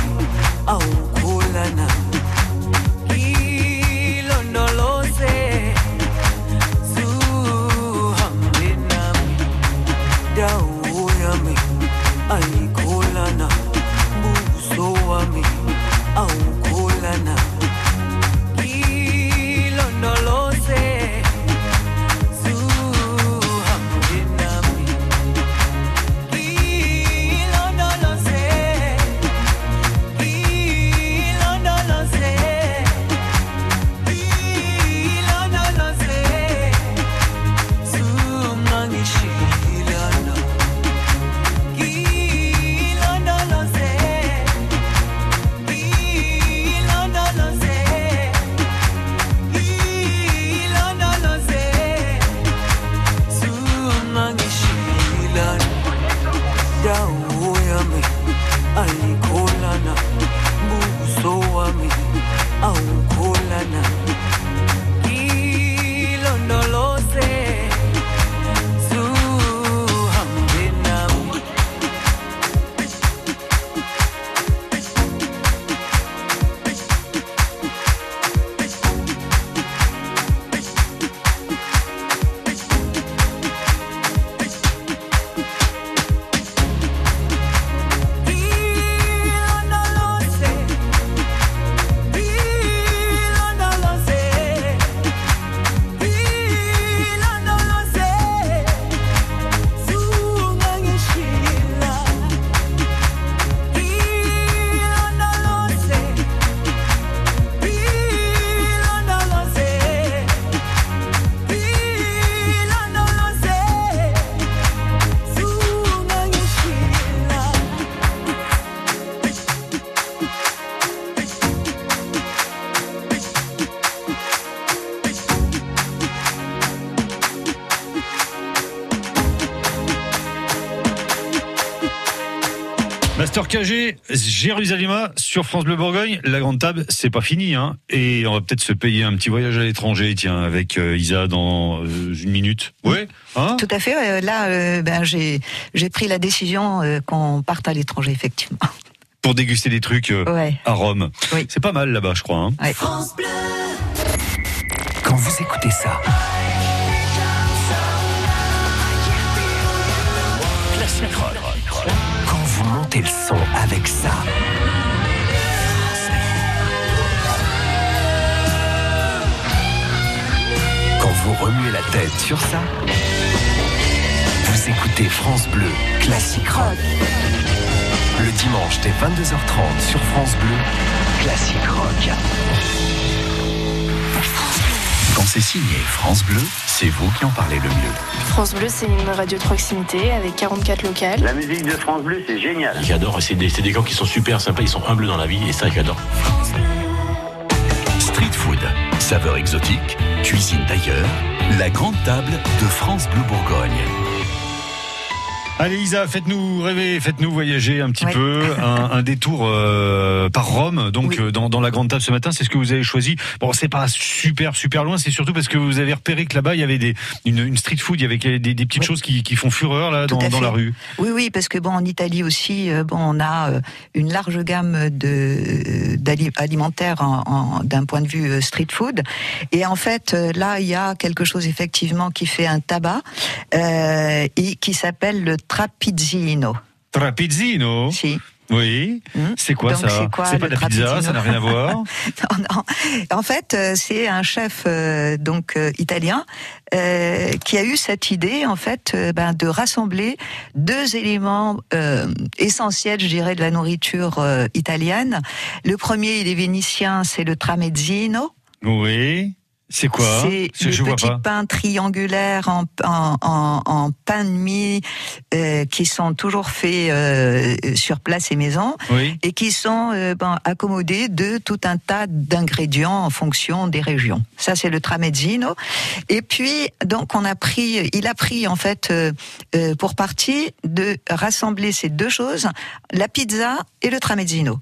Jérusalem sur France Bleu Bourgogne. La grande table, c'est pas fini, hein. Et on va peut-être se payer un petit voyage à l'étranger, tiens, avec euh, Isa dans euh, une minute. Ouais, hein Tout à fait. Là, euh, ben, j'ai j'ai pris la décision euh, qu'on parte à l'étranger, effectivement. Pour déguster des trucs euh, Ouais. à Rome. C'est pas mal là-bas, je crois. Hein. Ouais. Quand vous écoutez ça, Montez le son avec ça. Quand vous remuez la tête sur ça. Vous écoutez France Bleu Classic Rock. Le dimanche dès 22h30 sur France Bleu Classic Rock. Quand c'est signé France Bleu, c'est vous qui en parlez le mieux. France Bleu, c'est une radio de proximité avec 44 locales. La musique de France Bleu, c'est génial. J'adore, c'est des, c'est des gens qui sont super sympas, ils sont humbles dans la vie et ça j'adore. Street food, saveur exotique, cuisine d'ailleurs, la grande table de France Bleu Bourgogne. Allez Isa, faites-nous rêver, faites-nous voyager un petit Ouais. peu, un, un détour euh, par Rome, donc euh, dans, dans la grande table ce matin, c'est ce que vous avez choisi. Bon, c'est pas super super loin, c'est surtout parce que vous avez repéré que là-bas il y avait des une, une street food, il y avait des, des petites choses qui, qui font fureur là dans, la rue. Oui, oui, parce que bon, en Italie aussi, euh, bon, on a une large gamme de d'un point de vue street food. Et en fait, là, il y a quelque chose effectivement qui fait un tabac euh, et qui s'appelle le trapizzino. Trapizzino? Si. Oui. C'est quoi Donc, ça? c'est quoi, pas de la pizza, ça n'a rien à voir? [LAUGHS] non, non. En fait, euh, c'est un chef euh, donc euh, italien euh, qui a eu cette idée en fait ben, de rassembler deux éléments essentiels, je dirais, de la nourriture italienne. Le premier, il est vénitien, c'est le tramezzino. Oui. C'est quoi C'est Je- le petit pain triangulaire en, en, en, en pain de mie euh, qui sont toujours faits euh, sur place et maison Oui. et qui sont euh, ben, accommodés de tout un tas d'ingrédients en fonction des régions. Ça, c'est le tramezzino. Et puis, donc, on a pris, il a pris en fait euh, euh, pour partie de rassembler ces deux choses, la pizza et le tramezzino.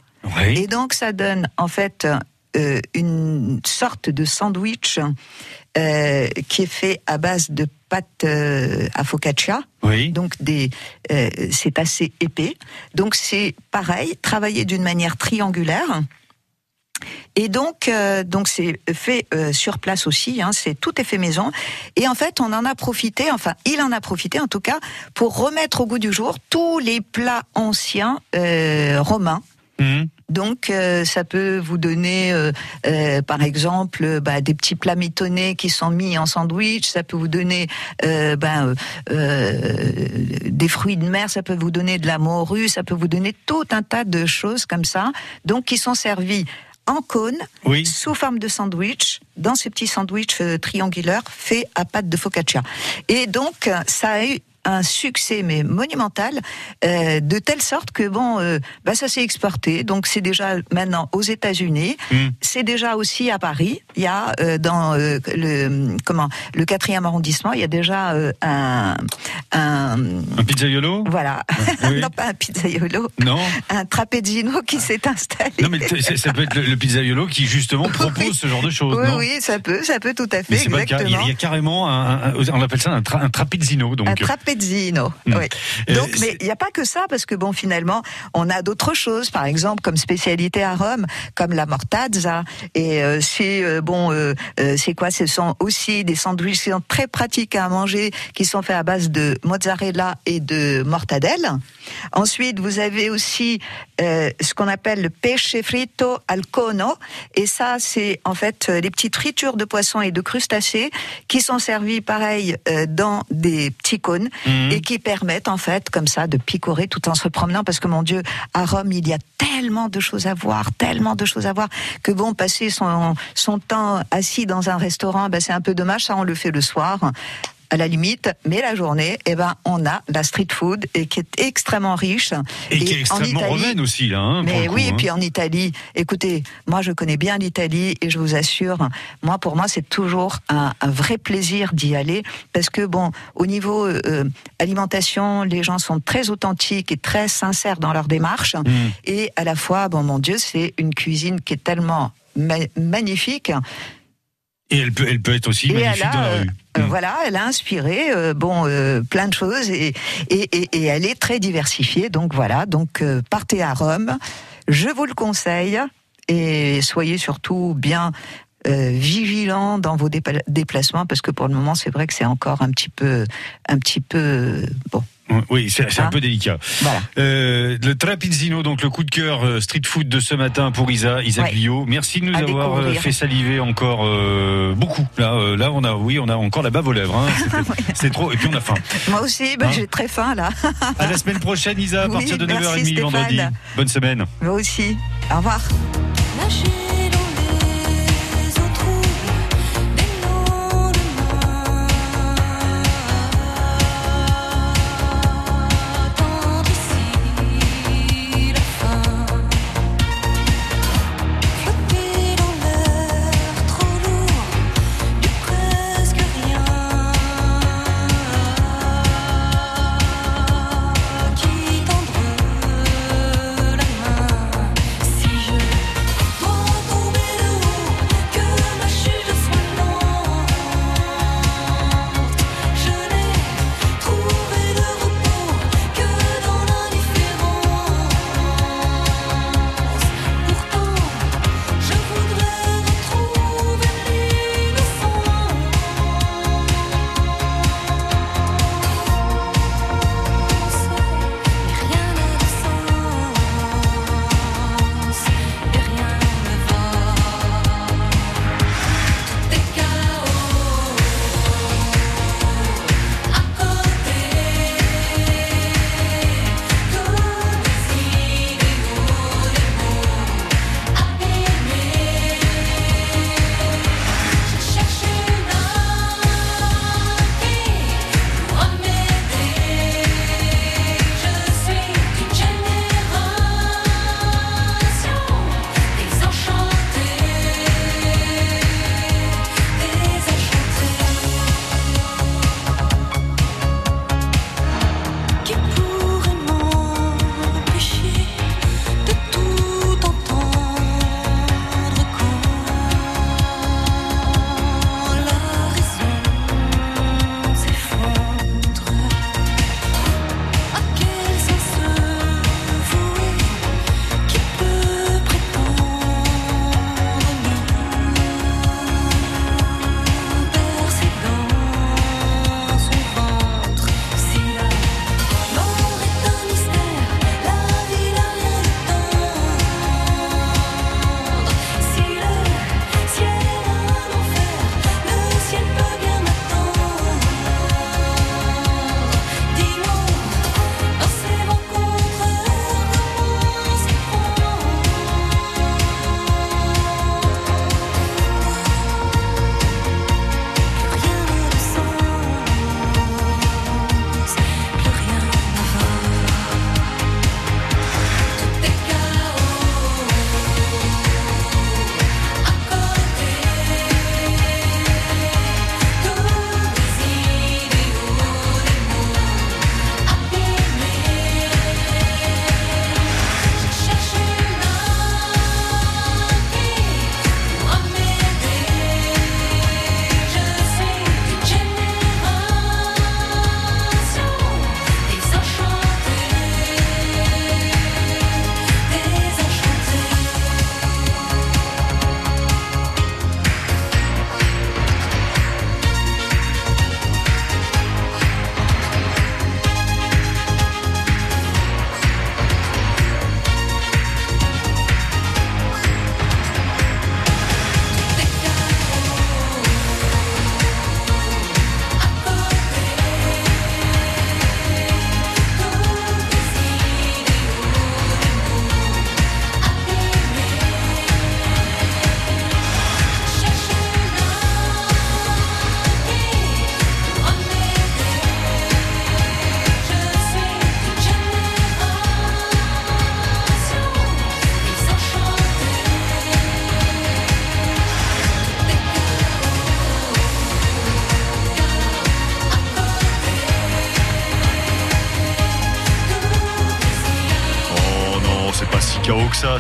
Et donc, ça donne en fait euh, une sorte de sandwich euh, qui est fait à base de pâte euh, à focaccia. Oui. Donc des, c'est assez épais. Donc c'est pareil, travaillé d'une manière triangulaire. Et donc, euh, donc c'est fait euh, sur place aussi. Hein, c'est tout est fait maison. Et en fait, on en a profité. Enfin, il en a profité en tout cas pour remettre au goût du jour tous les plats anciens euh, romains. Hum. Donc, euh, ça peut vous donner, euh, euh, par exemple, bah, des petits plats mitonnés qui sont mis en sandwich. Ça peut vous donner euh, ben, euh, euh, des fruits de mer. Ça peut vous donner de la morue. Ça peut vous donner tout un tas de choses comme ça. Donc, qui sont servis en cône, sous forme de sandwich, dans ces petits sandwichs euh, triangulaires faits à pâte de focaccia. Et donc, ça a eu un succès mais monumental euh, de telle sorte que bon euh, bah ça s'est exporté donc c'est déjà maintenant aux États-Unis c'est déjà aussi à Paris il y a euh, dans le comment le quatrième arrondissement il y a déjà un un Un pizzaiolo? Voilà Oui. [LAUGHS] non pas un pizzaiolo Non. un trapezzino qui s'est installé Non, mais ça peut être le, le pizzaiolo qui justement [LAUGHS] propose ce genre de choses. oui non? oui ça peut ça peut tout à fait Mais c'est pas le cas. Il y a- exactement il y a carrément un, un- on appelle ça un, tra, un trapezzino. Donc. Un trapezzino, Oui. Euh, Donc, mais il n'y a pas que ça, parce que bon, finalement, on a d'autres choses, par exemple, comme spécialité à Rome, comme la mortazza. Et euh, c'est euh, bon, euh, euh, c'est quoi? Ce sont aussi des sandwichs qui sont très pratiques à manger, qui sont faits à base de mozzarella et de mortadelle. Ensuite, vous avez aussi euh, ce qu'on appelle le pesce fritto al cono, et ça, c'est en fait les petites fritures de poissons et de crustacés qui sont servies, pareil, euh, dans des petits cônes Mhm. et qui permettent en fait comme ça de picorer tout en se promenant. Parce que mon Dieu, à Rome, il y a tellement de choses à voir, tellement de choses à voir que bon, passer son, son temps assis dans un restaurant, ben, c'est un peu dommage, ça on le fait le soir à la limite, mais la journée, eh ben, on a la street food et qui est extrêmement riche. Et qui est en extrêmement Italie- romaine aussi, là. hein, mais coup, oui, et hein. puis en Italie, écoutez, moi je connais bien l'Italie et je vous assure, moi pour moi c'est toujours un, un vrai plaisir d'y aller parce que bon, au niveau euh, alimentation, les gens sont très authentiques et très sincères dans leur démarche Mm. et à la fois, bon mon Dieu, c'est une cuisine qui est tellement ma- magnifique. Et elle peut, elle peut être aussi Et magnifique elle a, dans la rue. euh, voilà, elle a inspiré euh, bon euh, plein de choses et, et, et, et elle est très diversifiée. Donc voilà, donc partez à Rome, je vous le conseille et soyez surtout bien vigilants dans vos déplacements parce que pour le moment c'est vrai que c'est encore un petit peu un petit peu bon. Oui, c'est un Hein peu délicat. Euh, le Trapizzino, donc le coup de cœur euh, street food de ce matin pour Isa, Isa Ouais. Merci de nous À avoir euh, découvrir. fait saliver encore euh, beaucoup. Là, euh, là, on a, oui, on a encore la bave aux lèvres. hein. [LAUGHS] C'est trop. Et puis on a faim. Moi aussi, ben, Hein j'ai très faim là. À la semaine prochaine, Isa, à [LAUGHS] Oui, partir de 9h30 merci, Stéphane. vendredi. Bonne semaine. Moi aussi. Au revoir.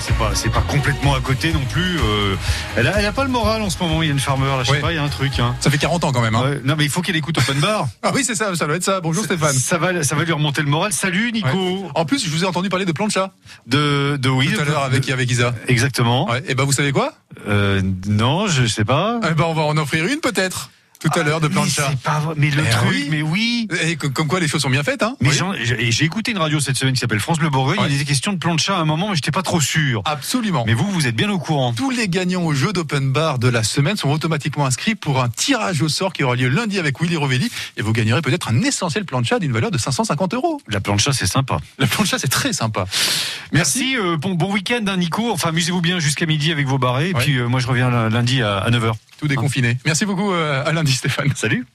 C'est pas, c'est pas complètement à côté non plus. euh, elle, a, elle a pas le moral en ce moment. Il y a une farmer, là, je sais Ouais. pas, il y a un truc. Hein. Ça fait 40 ans quand même. Hein. Ouais, non, mais il faut qu'elle écoute Open Bar. [LAUGHS] Ah oui, c'est ça, ça doit être ça. Bonjour Stéphane. Ça va, ça va lui remonter le moral. Salut Nico. Ouais. En plus, je vous ai entendu parler de plancha De, de oui. tout à l'heure avec, avec Isa. Exactement. Et ben vous savez quoi? Euh, non, je sais pas. Eh ben on va en offrir une peut-être. Tout à l'heure de Mais plancha. c'est pas vrai. Mais le Eh truc, oui. mais oui. Et comme quoi les choses sont bien faites, hein Mais Oui. j'ai écouté une radio cette semaine qui s'appelle France Bleu Bourgogne. Ouais. Il y a des questions de plancha à un moment, mais j'étais pas trop sûr. Absolument. Mais vous, vous êtes bien au courant. Tous les gagnants au jeu d'open bar de la semaine sont automatiquement inscrits pour un tirage au sort qui aura lieu lundi avec Willy Rovelli et vous gagnerez peut-être un essentiel plancha d'une valeur de 550 euros. La plancha, c'est sympa. La plancha, c'est très sympa. Merci, euh, bon, bon week-end, hein, Nico. Enfin, amusez-vous bien jusqu'à midi avec vos barrés. Et Ouais. puis, euh, moi, je reviens lundi à, à 9h. Tout déconfiné. Merci beaucoup euh, à lundi Stéphane. Salut.